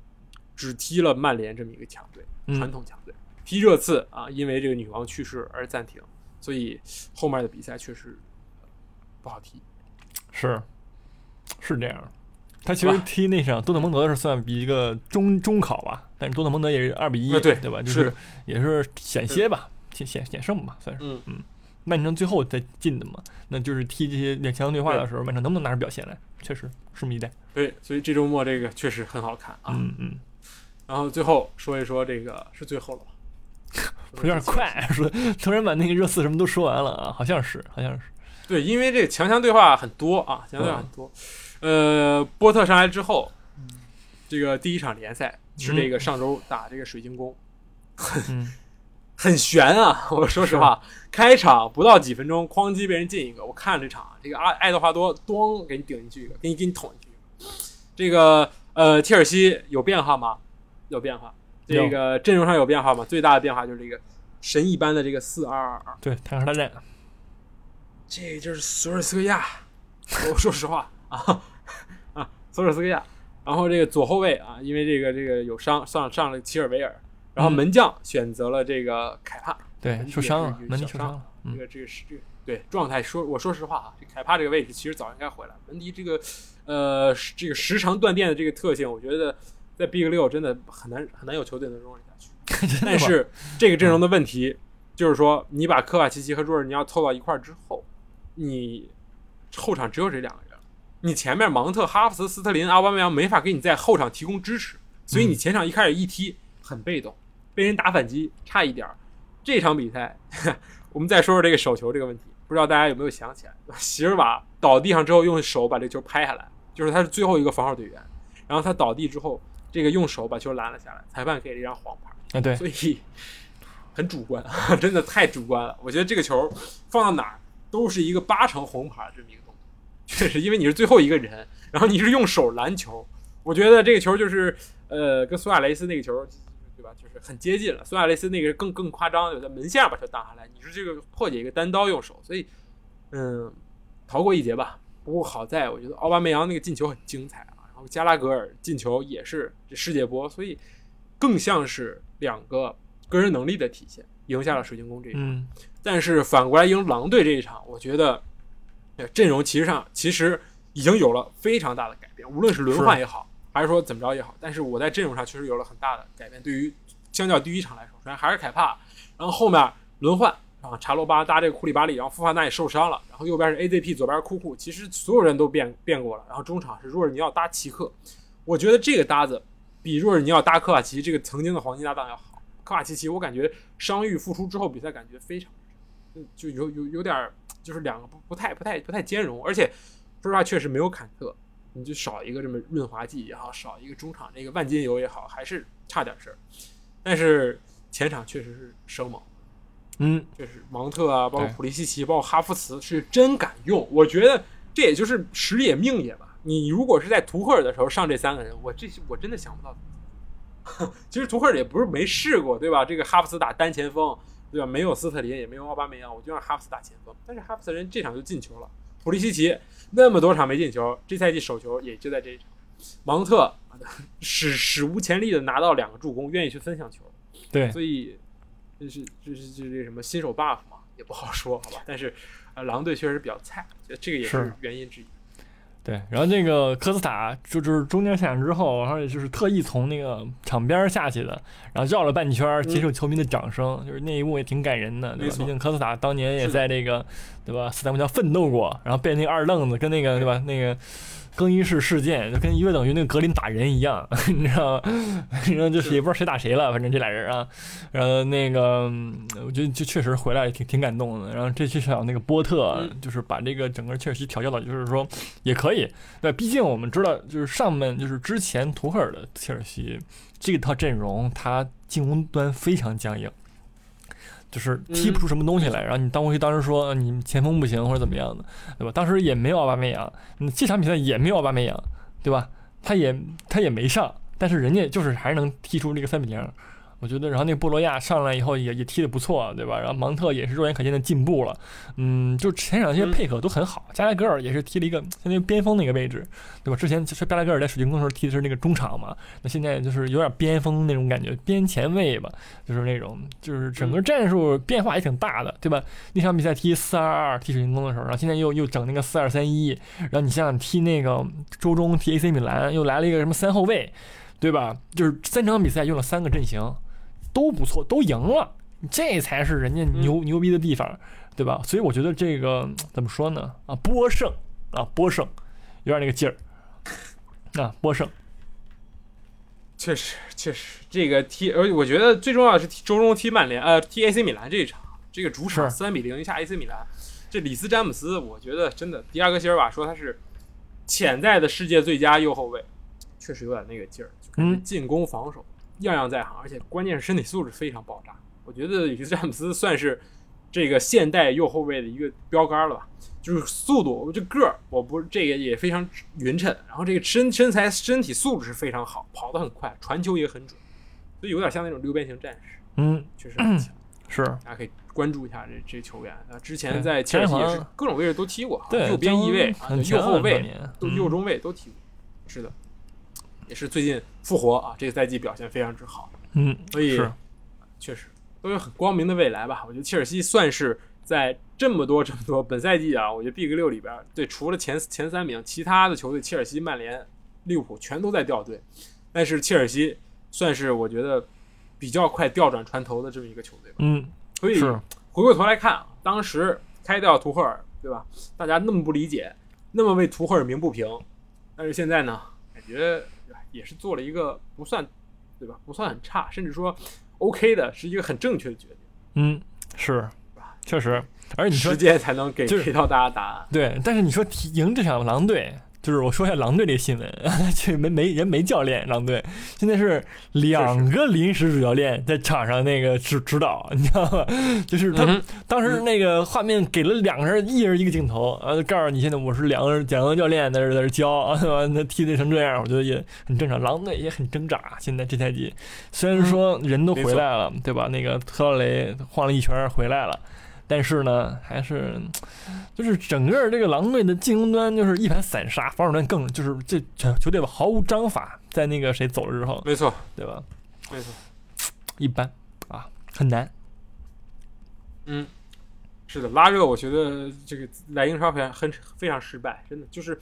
A: 只踢了曼联这么一个强队，
B: 嗯
A: 传统强队。踢热刺啊，因为这个女王去世而暂停，所以后面的比赛确实不好踢。
B: 是，是这样。他其实踢那场多特蒙德是算比一个中中考吧，但是多特蒙德也是二比一、
A: 呃对
B: 对吧？就是也是险些吧，险险险胜吧，算是。
A: 嗯嗯，
B: 曼城最后才进的嘛，那就是踢这些两强对话的时候，曼城能不能拿出表现来，确实拭目以待。
A: 对，所以这周末这个确实很好看啊。
B: 嗯嗯，
A: 然后最后说一说这个是最后了吧？<laughs>
B: 有点快，说突然把那个热刺什么都说完了啊，好像是，好像是。
A: 对，因为这个强强对话很多啊，强强对话很多。呃，波特上来之后，这个第一场联赛是这个上周打这个水晶宫，
B: 嗯，<laughs>
A: 很悬啊！我说实话，开场不到几分钟，哐叽被人进一个。我看这场，这个阿爱德华多咣给你顶进去一个，给你给你捅进去一个。这个呃，切尔西有变化吗？有变化。这个阵容上有变化吗？最大的变化就是这个神一般的这个四二二二。
B: 对，坦克大战，
A: 这就是索尔斯克亚，我说实话啊啊，索尔斯克亚。然后这个左后卫啊，因为这个这个有伤，上上了齐尔维尔。然后
B: 嗯
A: 门将选择了这个凯帕，
B: 对，受伤了门迪受伤了。嗯，
A: 这个这个是这个对状态说，我说实话啊，这凯帕这个位置其实早应该回来。门迪这个呃这个时常断电的这个特性，我觉得在 Big 六真的很难很难有球队能容忍下去。<laughs> 但是这个阵容的问题就是说，你把科瓦奇奇和若尔尼奥凑到一块儿之后，你后场只有这两个人，你前面芒特、哈弗茨、斯特林、阿巴梅扬没法给你在后场提供支持，所以你前场一开始一踢很被动，被人打反击差一点儿。这场比赛，我们再说说这个手球这个问题，不知道大家有没有想起来？席尔瓦倒地上之后用手把这球拍下来，就是他是最后一个防守队员，然后他倒地之后，这个用手把球拦了下来，裁判给了一张黄牌。
B: 啊，对，
A: 所以很主观，<laughs> 真的太主观了。我觉得这个球放到哪儿都是一个八成红牌这么一个动作，确实，因为你是最后一个人，然后你是用手拦球，我觉得这个球就是呃，跟苏亚雷斯那个球。就是很接近了。苏亚雷斯那个更更夸张，有在门下把球挡下来，你是这个破解一个单刀用手，所以嗯，逃过一劫吧。不过好在我觉得奥巴梅扬那个进球很精彩啊，然后加拉格尔进球也是这世界波，所以更像是两个个人能力的体现，赢下了水晶宫这一场。
B: 嗯，
A: 但是反过来赢狼队这一场，我觉得呃阵容其实上其实已经有了非常大的改变，无论是轮换也好，还是说怎么着也好。但是我在阵容上确实有了很大的改变。对于相较第一场来说，首先还是凯帕，然后后面轮换啊，查罗巴搭这个库里巴利，然后富华纳也受伤了，然后右边是 AZP，左边是库库，其实所有人都变变过了。然后中场是若尔尼奥搭奇克，我觉得这个搭子比若尔尼奥搭科瓦奇这个曾经的黄金搭档要好。科瓦奇奇，我感觉伤愈复出之后比赛感觉非常，就有有有点就是两个不不太不太不太兼容，而且说实话确实没有坎特，你就少一个这么润滑剂也好，少一个中场这个万金油也好，还是差点事儿。但是前场确实是生猛，
B: 嗯，
A: 就是芒特啊，包括普利西奇，包括哈弗茨是真敢用。我觉得这也就是时也命也吧。你如果是在图赫尔的时候上这三个人，我这我真的想不到。<laughs> 其实图赫尔也不是没试过，对吧？这个哈弗茨打单前锋，对吧？没有斯特林，也没有奥巴梅扬，我就让哈弗茨打前锋。但是哈弗茨人这场就进球了，普利西奇那么多场没进球，这赛季首球也就在这一场。芒特 <laughs> 史史无前例的拿到两个助攻，愿意去分享球，
B: 对，
A: 所以这是这是这是这什么新手 buff 嘛，也不好说，好吧？但是呃，狼队确实比较菜，这个也是
B: 是
A: 原因之一。
B: 对，然后那个科斯塔就就是中间下场之后，然后就是特意从那个场边下去的，然后绕了半圈接受球迷的掌声，就是那一幕也挺感人的，对吧？毕竟科斯塔当年也在这个对吧斯坦福桥奋斗过，然后被那个二愣子跟那个对吧那个。更衣室事件就跟约等于那个格林打人一样，<laughs> 你知道吗？然后就是也不知道谁打谁了，反正这俩人啊，然后那个我觉得就确实回来挺挺感动的。然后这至少那个波特就是把这个整个切尔西调教到，就是说也可以。对，毕竟我们知道，就是上面就是之前图赫尔的切尔西这套阵容，他进攻端非常僵硬。就是踢不出什么东西来，然后你当回去当时说你前锋不行或者怎么样的，对吧？当时也没有奥巴梅扬，你这场比赛也没有奥巴梅扬，对吧？他也他也没上，但是人家就是还是能踢出这个三比零。我觉得，然后那个波罗亚上来以后也也踢得不错，对吧？然后芒特也是肉眼可见的进步了，嗯，就前场这些配合都很好。加莱格尔也是踢了一个相当于边锋那个位置，对吧？之前就是加拉格尔在水晶宫的时候踢的是那个中场嘛，那现在就是有点边锋那种感觉，边前卫吧，就是那种，就是整个战术变化也挺大的，对吧？那场比赛踢四二二踢水晶宫的时候，然后现在又又整那个四二三一，然后你想想踢那个周中踢 AC 米兰又来了一个什么三后卫，对吧？就是三场比赛用了三个阵型。都不错，都赢了，这才是人家牛牛逼的地方，对吧？所以我觉得这个 <tsk> 怎么说呢？啊，波胜啊，波胜，有点那个劲儿啊，波胜，
A: 确实确实，这个踢，而且我觉得最重要的是周中踢曼联，呃，踢 AC 米兰这一场，这个主场三比零一下 AC 米兰，这里斯詹姆斯，我觉得真的，迪亚哥席尔瓦说他是潜在的世界最佳右后卫，确实有点那个劲儿，嗯，进攻防守。样样在行，而且关键是身体素质非常爆炸。我觉得里斯詹姆斯算是这个现代右后卫的一个标杆了吧？就是速度，这个儿，我不这个也非常匀称，然后这个身身材身体素质是非常好，跑得很快，传球也很准，所以有点像那种六边形战士。
B: 嗯，
A: 确实很强。
B: 是，
A: 大家可以关注一下这这球员啊，之前在切尔西也是各种位置都踢过，右边翼位、右后卫、都右中卫都踢过。是的。也是最近复活啊，这个赛季表现非常之好，
B: 嗯，
A: 所以确实都有很光明的未来吧。我觉得切尔西算是在这么多这么多本赛季啊，我觉得 Big 六里边，对，除了前前三名，其他的球队，切尔西、曼联、利物浦全都在掉队，但是切尔西算是我觉得比较快调转船头的这么一个球队吧。
B: 嗯，
A: 所以回过头来看啊，当时开掉图赫尔，对吧？大家那么不理解，那么为图赫尔鸣不平，但是现在呢，感觉。也是做了一个不算，对吧？不算很差，甚至说 OK 的，是一个很正确的决定。
B: 嗯，是，确实。而你说
A: 时间才能给给到大家答案。
B: 对，但是你说赢这场狼队。就是我说一下狼队这个新闻，<laughs> 这没没人没教练，狼队现在是两个临时主教练在场上那个指指导，你知道吗？就是他当时那个画面给了两个人，一人一个镜头，啊，告诉你现在我是两个人两个教练在这在这教啊，<laughs> 那踢的成这样，我觉得也很正常。狼队也很挣扎，现在这赛季虽然说人都回来了，对吧？那个特劳雷晃了一圈回来了。但是呢，还是就是整个这个狼队的进攻端就是一盘散沙，防守端更就是这球队吧毫无章法。在那个谁走了之后，
A: 没错，
B: 对吧？
A: 没错，
B: 一般啊，很难。
A: 嗯，是的，拉热我觉得这个来英超非常很非常失败，真的就是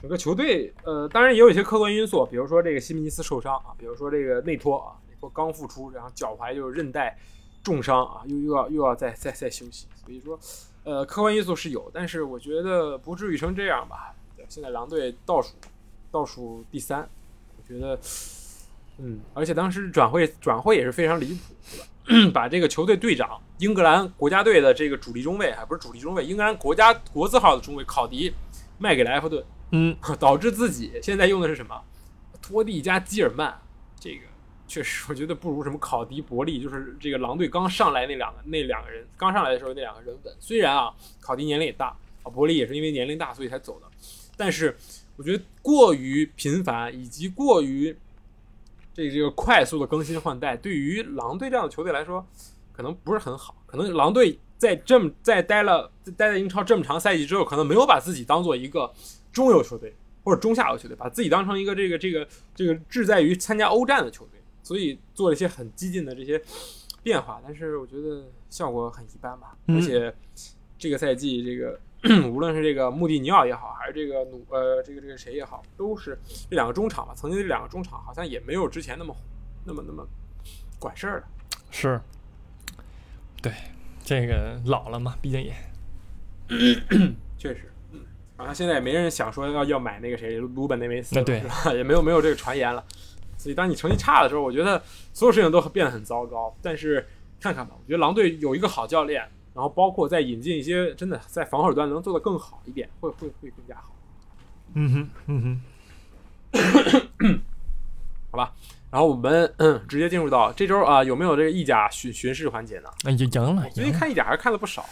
A: 整个球队呃，当然也有一些客观因素，比如说这个西米尼斯受伤啊，比如说这个内托啊，内托刚复出，然后脚踝就是韧带。重伤啊，又又要又要再再再休息，所以说，呃，客观因素是有，但是我觉得不至于成这样吧。现在狼队倒数倒数第三，我觉得，嗯，而且当时转会转会也是非常离谱，对吧？<coughs> 把这个球队队长，英格兰国家队的这个主力中卫，还不是主力中卫，英格兰国家国字号的中卫考迪卖给了埃弗顿，
B: 嗯，<laughs>
A: 导致自己现在用的是什么？托蒂加基尔曼，这个。确实，我觉得不如什么考迪、伯利，就是这个狼队刚上来那两个那两个人刚上来的时候那两个人稳。虽然啊，考迪年龄也大啊，伯利也是因为年龄大所以才走的，但是我觉得过于频繁以及过于这这个快速的更新换代，对于狼队这样的球队来说，可能不是很好。可能狼队在这么在待了待在英超这么长赛季之后，可能没有把自己当做一个中游球队或者中下游球队，把自己当成一个这个这个这个志在于参加欧战的球队。所以做了一些很激进的这些变化，但是我觉得效果很一般吧。而且这个赛季这个 <clears throat> 无论是这个穆蒂尼奥也好，还是这个努呃这个这个谁也好，都是这两个中场吧。曾经这两个中场好像也没有之前那么那么那么管事儿了。
B: 是，对，这个老了嘛，毕竟也 <clears throat>
A: 确实，嗯，好像现在也没人想说要要买那个谁鲁本内维斯
B: 对？
A: 也没有没有这个传言了。所以当你成绩差的时候，我觉得所有事情都变得很糟糕。但是看看吧，我觉得狼队有一个好教练，然后包括再引进一些真的在防守端能做得更好一点，会会会更加好。
B: 嗯哼嗯哼 <coughs>
A: 好吧，然后我们嗯 <clears throat> 直接进入到这周啊，有没有这个意甲巡巡视环节呢？
B: 哼，那就赢了，
A: 最近，看意甲还是看了不少。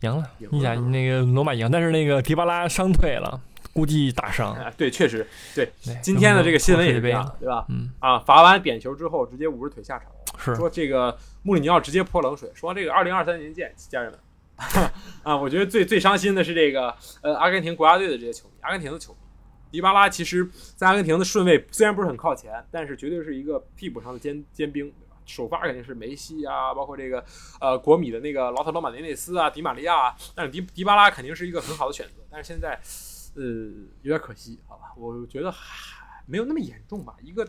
B: 赢了，
A: 赢了
B: 意甲那个罗马赢，但是那个迪巴拉伤退了，估计打伤。
A: 啊，对，确实对。今天的这个新闻也是这样，，对吧？
B: 嗯，
A: 啊，罚完点球之后直接捂着腿下场，
B: 是
A: 说这个穆里尼奥直接泼冷水，说这个二零二三年见，家人们。<laughs> 啊，我觉得最最伤心的是这个呃阿根廷国家队的这些球迷，阿根廷的球迷。迪巴拉其实，在阿根廷的顺位虽然不是很靠前，但是绝对是一个替补上的尖尖兵，对吧？首发肯定是梅西啊，包括这个呃国米的那个劳特罗马内内斯啊、迪玛利亚啊，但是迪迪巴拉肯定是一个很好的选择，但是现在呃有点可惜，好吧？我觉得还没有那么严重吧，一个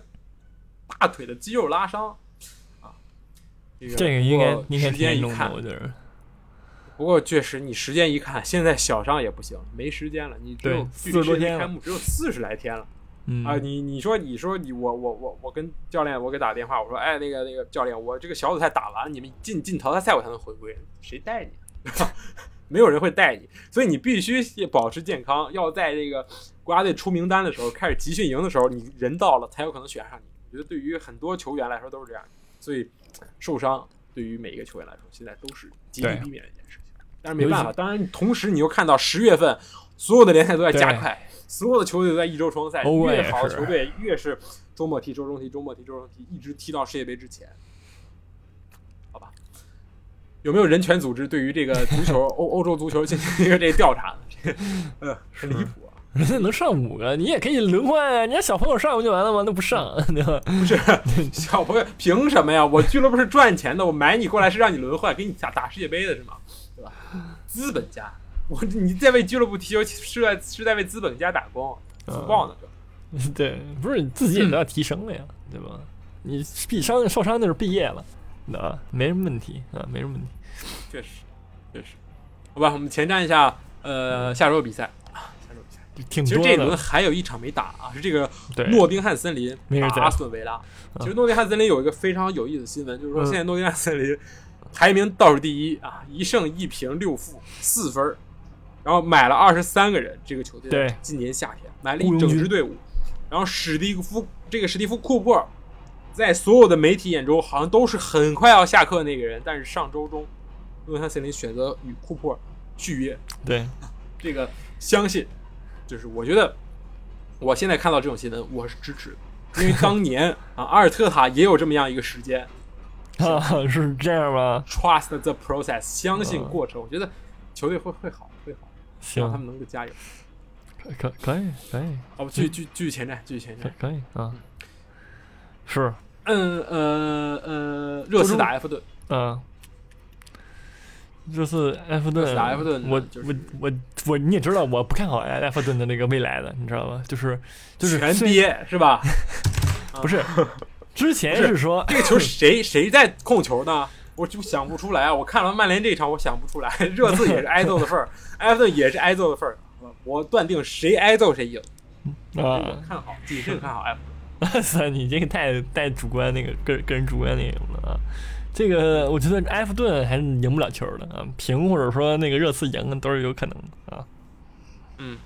A: 大腿的肌肉拉伤啊，这个
B: 这个应该应该
A: 时
B: 挺严重的，
A: 间一看
B: 我，觉得。
A: 不过确实，你时间一看，现在小伤也不行，没时间了。你只有
B: 对
A: 距离
B: 40多天
A: 开幕只有四十来天了
B: 嗯
A: 啊！你你说你说你我我我我跟教练我给打电话，我说哎那个那个教练，我这个小组赛打完，你们进进淘汰赛我才能回归，谁带你？<laughs> 没有人会带你，所以你必须保持健康，要在这个国家队出名单的时候，开始集训营的时候，你人到了才有可能选上你。我觉得对于很多球员来说都是这样，所以受伤对于每一个球员来说，现在都是极力避免的一件事情。但是没办法，当然同时你又看到十月份所有的联赛都在加快，所有的球队都在一周双赛，越好的球队越是周末踢、周中踢、周末踢、周中踢，一直踢到世界杯之前。有没有人权组织对于这个足球 <laughs> 欧欧洲足球进行一个这个调查呢？这个呃很离谱啊！
B: 人家能上五个，你也可以轮换啊！人家小朋友上不就完了吗？那不上，<laughs> 对吧？
A: 不是小朋友凭什么呀？我俱乐部是赚钱的，我买你过来是让你轮换，给你打打世界杯的是吗？对吧？资本家，我你在为俱乐部踢球是在是在为资本家打工，福报呢？这 <laughs>
B: 对，不是你自己也都要提升了呀，对吧？你毕伤受伤那是毕业了，啊，没什么问题啊，没什么问题。
A: 确实确实，好吧，我们前瞻一下呃下周的比赛。啊，下周比赛。
B: 挺多
A: 其实这一轮，还有一场没打啊，是这个，诺丁汉森林
B: 没
A: 打阿斯顿维拉。
B: 嗯。
A: 其实诺丁汉森林有一个非常有意思的新闻，就是说
B: 嗯。
A: 现在诺丁汉森林排名倒数第一啊，一胜一平六负四分儿，然后买了二十三个人，这个球队
B: 对。
A: 今年夏天买了一整支队伍，然后史蒂夫这个史蒂夫库珀在所有的媒体眼中好像都是很快要下课的那个人，但是上周中诺丁汉森林选择与库珀续约，
B: 对，<laughs>
A: 这个相信，就是我觉得我现在看到这种新闻，我是支持的，因为当年啊，阿尔特塔也有这么样一个时间 <laughs>
B: 啊，<laughs> 是这样吗
A: ？，trust the process，相信
B: 嗯
A: 过程，我觉得球队会会好，会好，希望他，们能够加油。
B: 可可可以可以
A: 好，继续继续继续前瞻，继续前
B: 可
A: 瞻。
B: 可以啊，是，
A: 嗯呃呃，热刺打埃弗顿，
B: 嗯。热刺埃弗顿，
A: 弗顿
B: 我我我我你也知道，我不看好埃埃弗顿的那个未来的，你知道吧？就是就是
A: 全
B: 虽
A: 跌是吧？<laughs>
B: 不是，之前
A: 是
B: 是说
A: 这个球 <laughs> 谁谁在控球呢？我就想不出来。我看了曼联这场，我想不出来。热刺也是挨揍的份儿，埃弗顿也是挨揍的份儿。我断定谁挨揍谁赢。我
B: 啊，
A: 看好，谨慎看好埃弗顿。
B: 哇塞，你这个太太主观那个个人个人主观那个了啊。这个我觉得埃弗顿还是赢不了球的啊，平或者说那个热刺赢都是有可能的啊。
A: 嗯，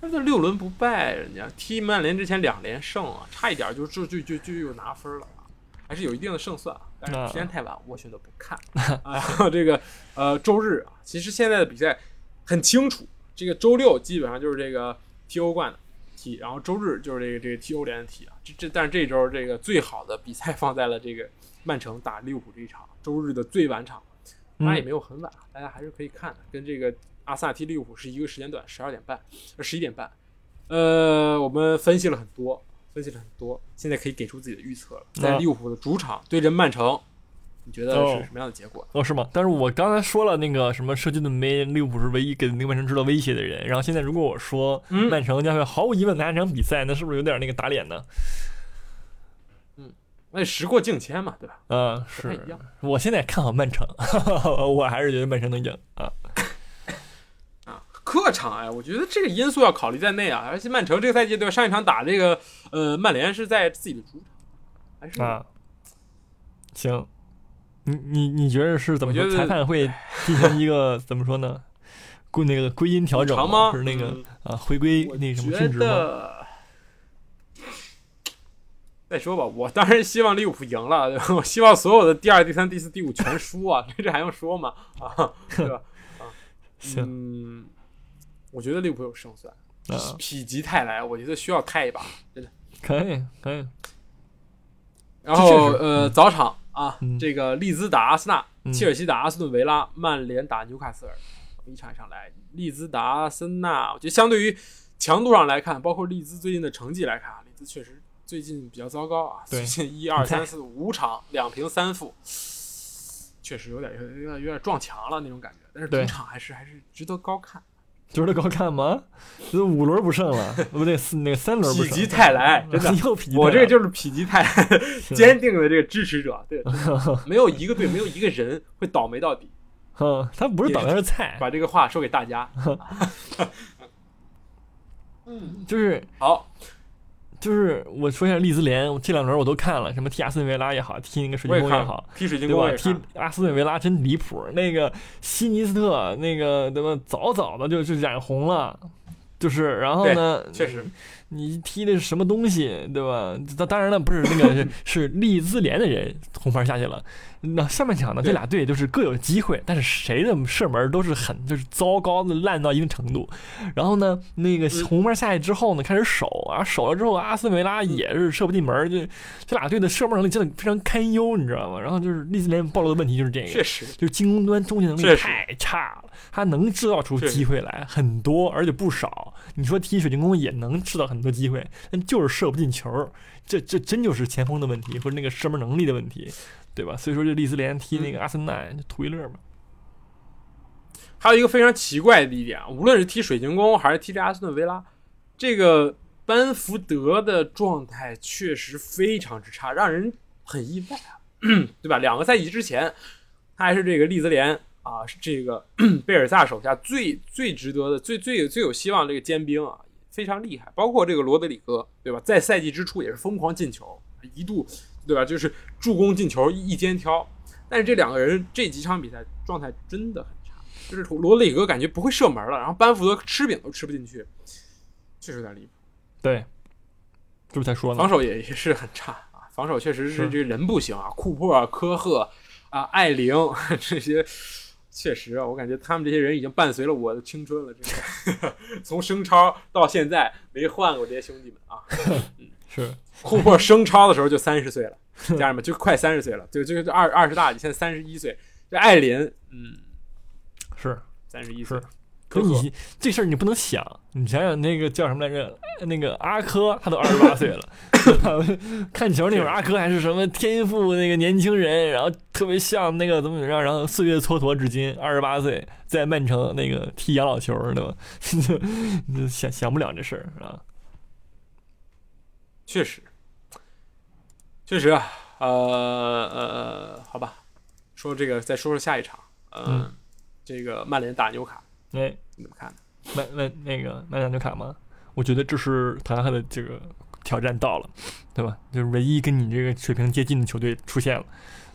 A: 那这六轮不败，人家踢曼联之前两连胜啊，差一点就就就就就又拿分了啊，还是有一定的胜算啊。但是时间太晚，我选择不看。<laughs> 啊，然后这个呃周日啊，其实现在的比赛很清楚，这个周六基本上就是这个踢欧冠的踢，然后周日就是这个这个踢欧联的踢啊。这这但是这周这个最好的比赛放在了这个曼城打利物浦这一场，周日的最晚场，当然也没有很晚，大家还是可以看的，跟这个阿森纳踢利物浦是一个时间段，十二点半，呃十一点半。呃，我们分析了很多，分析了很多，现在可以给出自己的预测了。在
B: 啊
A: 利物浦的主场对阵曼城，你觉得
B: 哦
A: 是什么样的结果？
B: 哦，是吗？但是我刚才说了那个什么社区盾杯，利物浦是唯一给那个曼城制造威胁的人。然后现在如果我说
A: 嗯
B: 曼城将会毫无疑问拿下这场比赛，那是不是有点那个打脸呢？
A: 嗯那时过境迁嘛，对吧？
B: 嗯，是。我现在看好曼城，<laughs> 我还是觉得曼城能赢啊。
A: 啊，客场哎，我觉得这个因素要考虑在内啊。而且曼城这个赛季对吧？上一场打这个呃曼联是在自己的主场，还是
B: 啊，行，你你你觉得是怎么
A: 觉得
B: 裁判会进行一个 <laughs> 怎么说呢？归那个归因调整
A: 长吗？
B: 是那个
A: 嗯
B: 啊回归那什么
A: 觉
B: 均值吗？
A: 得再说吧，我当然希望利物浦赢了，对吧？我希望所有的第二、第三、第四、第五全输啊，这 <laughs> 这还用说吗？啊，对吧？<laughs>
B: 行
A: 嗯，我觉得利物浦有胜算。
B: 啊，
A: 否极泰来，我觉得需要开一把，真的。
B: 可以可以，
A: 然后呃，早场啊，
B: 嗯。
A: 这个利兹打阿森纳，
B: 嗯。
A: 切尔西打阿斯顿维拉，曼联打纽卡斯尔，一场一场来。利兹打阿森纳，我觉得相对于强度上来看，包括利兹最近的成绩来看啊，利兹确实最近比较糟糕啊，最近一二三四五场两平三负，确实有点有点有点撞墙了那种感觉。但是
B: 对。
A: 主场还是还是值得高看，
B: 觉得高看吗？这五轮不胜了，<laughs> 不对，四那个三轮不胜。
A: 否极泰来，<laughs> 真的。我这个就是否极泰来 <laughs> 坚定的这个支持者，对，没有一个队，没有一个人会倒霉到底。
B: 嗯，他不是倒霉是菜，
A: 把这个话说给大家。
B: 嗯就是
A: 好，
B: 就是我说一下利兹联，我这两轮我都看了，什么踢阿斯顿维拉也好，踢那个水晶宫也好，
A: 踢水晶
B: 对吧？踢
A: 宫也看，
B: 阿斯顿维拉真离谱，那个西尼斯特那个对吧，早早的就就染红了。就是，然后呢？
A: 确实，
B: 你踢的是什么东西，对吧？当当然了，不是那个是 <coughs> 是利兹联的人红牌下去了。那上半场呢，这俩队就是各有机会，但是谁的射门都是很就是糟糕的烂到一定程度。然后呢，那个
A: 嗯
B: 红牌下去之后呢，开始守啊，守了之后，阿斯梅拉也是射不进门儿，就这俩队的射门能力真的非常堪忧，你知道吗？然后就是利兹联暴露的问题就是这个，
A: 确实，
B: 就是进攻端终结能力太差了，他能制造出机会来很多，而且不少。你说踢水晶宫也能制造很多机会，但就是射不进球，这这真就是前锋的问题，或者那个射门能力的问题，对吧？所以说这利兹联踢那个阿森纳就图一乐嘛。
A: 还有一个非常奇怪的一点啊，无论是踢水晶宫还是踢这阿斯顿维拉，这个班福德的状态确实非常之差，让人很意外啊，<coughs> 对吧？两个赛季之前，他还是这个利兹联啊，是这个 <coughs> 贝尔萨手下最最值得的、最最最有希望的这个尖兵啊，非常厉害。包括这个罗德里戈，对吧？在赛季之初也是疯狂进球，一度对吧？就是助攻进球一一肩挑。但是这两个人这几场比赛状态真的很差，就是罗德里戈感觉不会射门了，然后班福德吃饼都吃不进去，确实有点离谱。
B: 对，这不才说呢
A: 防。守也也是很差啊，防守确实是
B: 是
A: 这个人不行啊，库珀啊、科赫啊、艾灵这些，确实啊，我感觉他们这些人已经伴随了我的青春了，真的，<laughs> 从升超到现在没换过这些兄弟们啊。<laughs>
B: 是，
A: 库珀升超的时候就三十岁了，家人们就快三十岁了，就就就二二十大几，现在三十一岁。这艾琳，嗯，
B: 是，
A: 三十一岁
B: 可你这事儿你不能想，你想想那个叫什么来着？那个阿珂，他都二十八岁了，<laughs> 看球那会儿阿珂还是什么天赋那个年轻人，然后特别像那个怎么怎么样，然后岁月蹉跎至今，二十八岁在曼城那个踢养老球，对吧？就你就想想不了这事儿啊。
A: 确实，确实啊，呃呃，好吧，说这个，再说说下一场，呃、
B: 嗯
A: 这个曼联打纽卡，
B: 哎，
A: 你怎么看？
B: 那那那个曼联纽卡吗？我觉得这是滕哈赫的这个挑战到了，对吧？就是唯一跟你这个水平接近的球队出现了。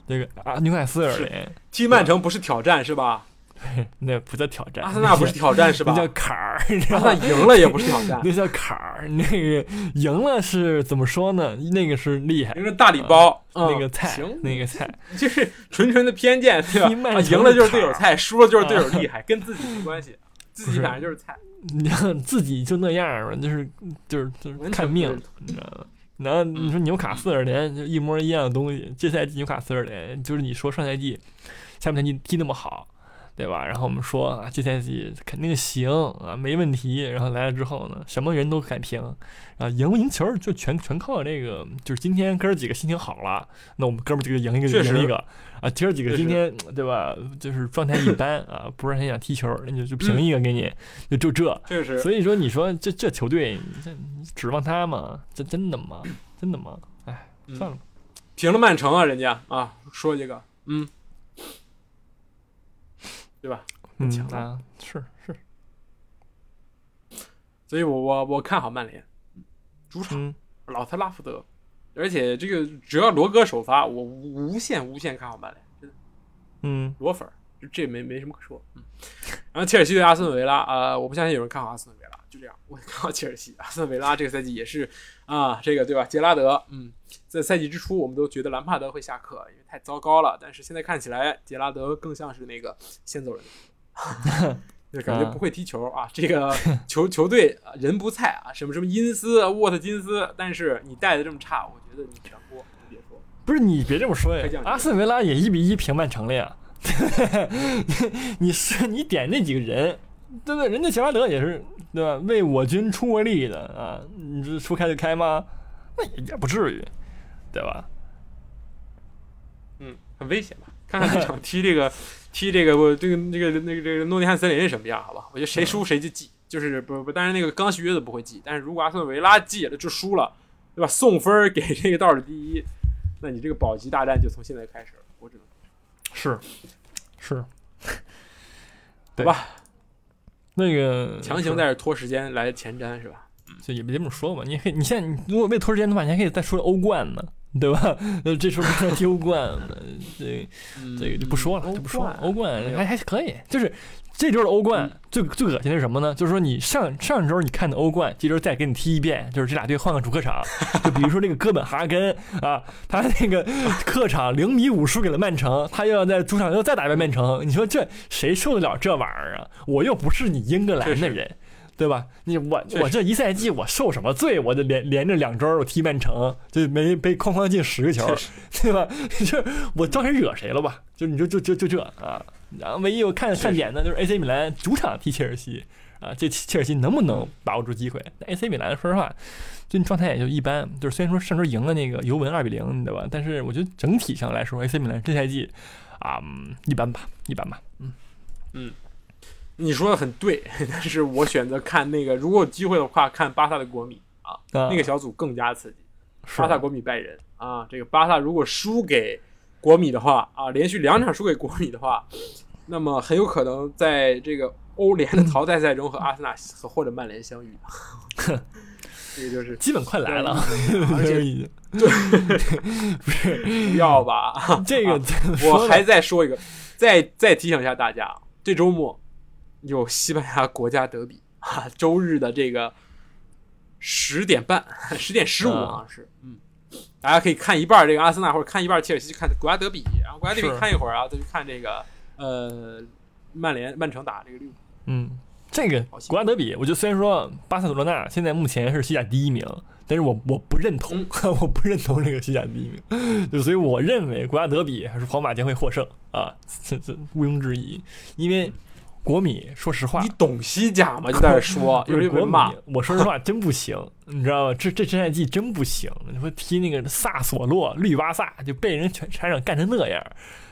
B: 这个啊，纽卡斯尔联，
A: 踢曼城不是挑战是吧？<laughs>
B: 那不叫挑战，
A: 阿森纳不是挑战是吧
B: 那？叫坎儿，你知
A: 阿？森纳赢了也不是挑战，<laughs>
B: 那叫坎儿，那个赢了是怎么说呢？那个是厉害，
A: 那个大礼包，嗯
B: 那个菜
A: 行，，
B: 那个菜，
A: 就是纯纯的偏见，对吧？赢了就是队友菜，输了就是队友厉害，跟自己没关系，<laughs> 自己反正就是菜。
B: 你看自己就那样儿嘛，就是就是就是看命你知道吗？然后你说纽卡斯尔联就一模一样的东西，这赛季纽卡斯尔联就是你说上赛季下半赛季踢那么好，对吧？然后我们说啊，这赛季肯定行啊，没问题。然后来了之后呢，什么人都敢评啊，赢不赢球就全全靠这个，就是今天哥儿几个心情好了，那我们哥们儿几个赢一个赢一个啊，今儿几个今天对吧，就是状态一般啊，不是很想踢球，那就就评一个给你，就就这。
A: 确实
B: 所以说，你说这这球队，这你指望他吗？这真的吗？真的吗？哎，
A: 嗯
B: 算了吧。
A: 平了曼城啊，人家啊说这个，嗯，对吧？
B: 嗯
A: 强了
B: 啊，是是，
A: 所以我我我看好曼联主场
B: 嗯
A: 老特拉福德，而且这个只要罗哥首发，我无限无限看好曼联，真的
B: 嗯
A: 罗粉儿，这这没没什么可说。嗯，然后切尔西对阿斯顿维拉，呃，我不相信有人看好阿斯顿维拉，就这样，我看好切尔西。阿斯顿维拉这个赛季也是啊，这个对吧？杰拉德，嗯，在赛季之初我们都觉得兰帕德会下课，因为太糟糕了，但是现在看起来杰拉德更像是那个先走人。<laughs> 就感觉不会踢球啊！这个 <laughs> 球球队啊人不菜啊，什么什么因斯、沃特金斯，但是你带的这么差，我觉得你全锅，你别说。
B: 不是你别这么说呀阿斯顿维拉也一比一平曼城了呀。<laughs> 你是你点那几个人，对不对？人家杰拉德也是对吧？为我军出过力的啊，你这说开就开吗？那也也不至于，对吧？
A: 危险吧？看看这场踢这个踢这个我这个那个那个这个诺丁汉森林是什么样，好吧？我觉得谁输谁就记，就是不不，当然那个刚续约的不会记，但是如果阿斯顿维拉记了就输了，对吧？送分给这个倒数第一，那你这个保级大战就从现在开始了，我只能
B: 是是，
A: 好吧，
B: 那个
A: 强行在这拖时间来前瞻是吧？
B: 就也别这么说吧，你可以，你现在你如果为拖时间的话，你还可以再说欧冠呢，对吧？<laughs> 呃，这时候不是踢欧冠呢，这这个就不说了，
A: 嗯
B: 就不说了。欧冠还还可以，就是这周的欧冠
A: 嗯
B: 最最恶心的是什么呢？就是说你上上周你看的欧冠，这周再给你踢一遍，就是这俩队换个主客场，<laughs> 就比如说这个哥本哈根啊，他那个客场零比五输给了曼城，他又要在主场又再打一遍曼城，你说这谁受得了这玩意儿啊？我又不是你英格兰的人。对吧？你我我这一赛季我受什么罪？我就连连着两周我踢曼城，就没被哐哐进十个球 <laughs> 对吧？<laughs> 就我招谁惹谁了吧？就你就就就就这啊！然后唯一我看看点的就是 AC 米兰主场踢切尔西啊，这切尔西能不能把握住机会？那 AC 米兰说实话，最近状态也就一般，就是虽然说上周赢了那个尤文二比零，你知道吧？但是我觉得整体上来说，AC 米兰这赛季啊、嗯一般吧，一般吧，嗯嗯
A: 你说的很对，<laughs> 但是我选择看那个，如果有机会的话，看巴萨的国米啊，
B: 啊
A: 那个小组更加刺激。巴萨、国米、拜仁啊，这个巴萨如果输给国米的话啊，连续两场输给国米的话，那么很有可能在这个欧联的淘汰赛中和阿森纳和或者曼联相遇。<laughs> 这个就是
B: 基本快来了，
A: 而且 <laughs>
B: 已经
A: 不要吧。
B: 这个
A: 我还再说一个，再再提醒一下大家，这周末有西班牙国家德比啊，周日的这个十点半，十点十五
B: 啊
A: 好像是，嗯，大家可以看一半这个阿森纳，或者看一半切尔西，去看国家德比，然后国家德比看一会儿啊，再去看这个呃曼联曼城打这个利物浦。
B: 嗯，这个国家德比，我觉得虽然说巴塞罗那现在目前是西甲第一名，但是我我不认同，
A: 嗯 <laughs>
B: 我不认同这个西甲第一名，<laughs> 就所以我认为国家德比还是皇马将会获胜啊，这这毋庸置疑，因为国米说实话
A: 你。懂西甲吗？就在这说，有
B: 就是国米我说实话真不行，你知道吗？这这这赛季真不行。你说踢那个萨索洛、绿巴萨就被人全场上干成那样，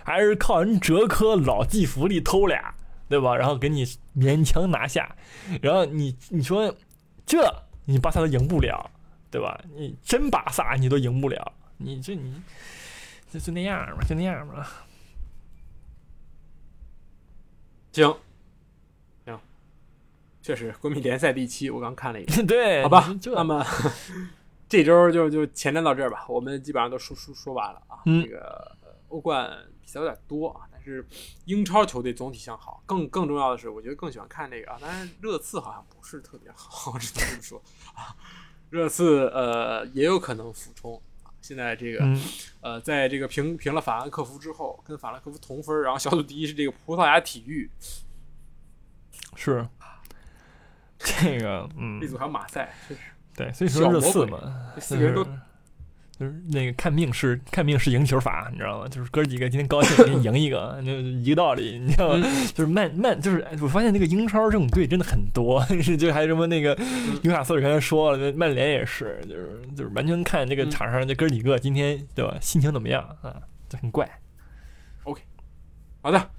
B: 还是靠人哲科、老季福利偷俩，对吧？然后给你勉强拿下，然后你你说这你巴萨都赢不了，对吧？你真巴萨你都赢不了，你这你这就那样吧，就那样吧。
A: 行行，确实国米联赛第七，我刚看了一遍。<laughs>
B: 对，
A: 好吧那么 <laughs> 这周就就前瞻到这儿吧，我们基本上都说说说完了啊。
B: 嗯
A: 这个呃欧冠比赛有点多啊，但是英超球队总体向好。更更重要的是，我觉得更喜欢看这个啊，当然热刺好像不是特别好，只能这么说啊。热刺呃也有可能俯冲啊。现在这个、
B: 嗯
A: 呃，在这个平平了法兰克福之后，跟法兰克福同分，然后小组第一是这个葡萄牙体育，
B: 是这个嗯。
A: 这，组还有马赛，确实。
B: 对，所以说热刺嘛，
A: 这四个人都
B: 就是那个看命是看命是赢球法，你知道吗？就是哥几个今天高兴今天赢一个，<laughs> 就一个道理，你知道吗？就是曼曼就是哎我发现那个英超这种队真的很多，<laughs> 就还什么那个纽卡斯尔刚才说了，那曼联也是，就是就是完全看这个场上这哥几个今天对吧？心情怎么样啊，就很怪。
A: OK，好的，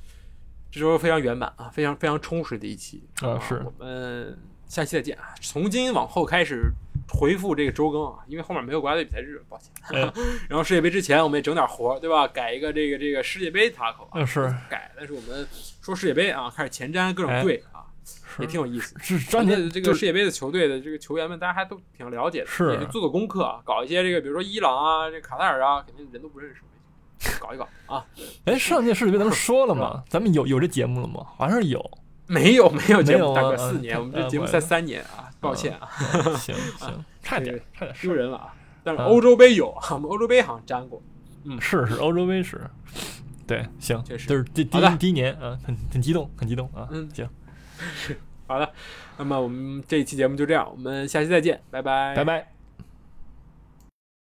A: 这周非常圆满啊，非常非常充实的一期。
B: 啊是。
A: 我们下期再见啊！从今往后开始回复这个周更啊，因为后面没有国家队比赛日，抱歉。
B: 哎 <laughs>
A: 然后世界杯之前我们也整点活，对吧？改一个这个这个世界杯啊，
B: 嗯是
A: 改，但是我们说世界杯啊，开始前瞻各种
B: 哎
A: 队啊，
B: 是
A: 也挺有意思。
B: 是
A: 咱们
B: 张天就
A: 这个世界杯的球队的这个球员们，大家还都挺了解的，
B: 是
A: 也做做功课啊，搞一些这个，比如说伊朗啊、这卡塔尔啊，肯定人都不认识，搞一搞啊。
B: 哎，上届世界杯咱们说了吗？咱们有有这节目了吗？好像是有。
A: 没有没有节目，大哥四年，
B: 嗯
A: 我们这节目才三年啊，抱歉啊，
B: 嗯行行，<laughs> 差点差点
A: 丢人了啊。但是
B: 嗯
A: 欧洲杯有啊，我们欧洲杯好像沾过。嗯。
B: 是是欧洲杯是，对，行，
A: 确实。
B: 就是第第第一年啊，很很激动，很激动啊，
A: 嗯。
B: 行，<laughs>
A: 好的，那么我们这一期节目就这样，我们下期再见，拜拜，
B: 拜。拜。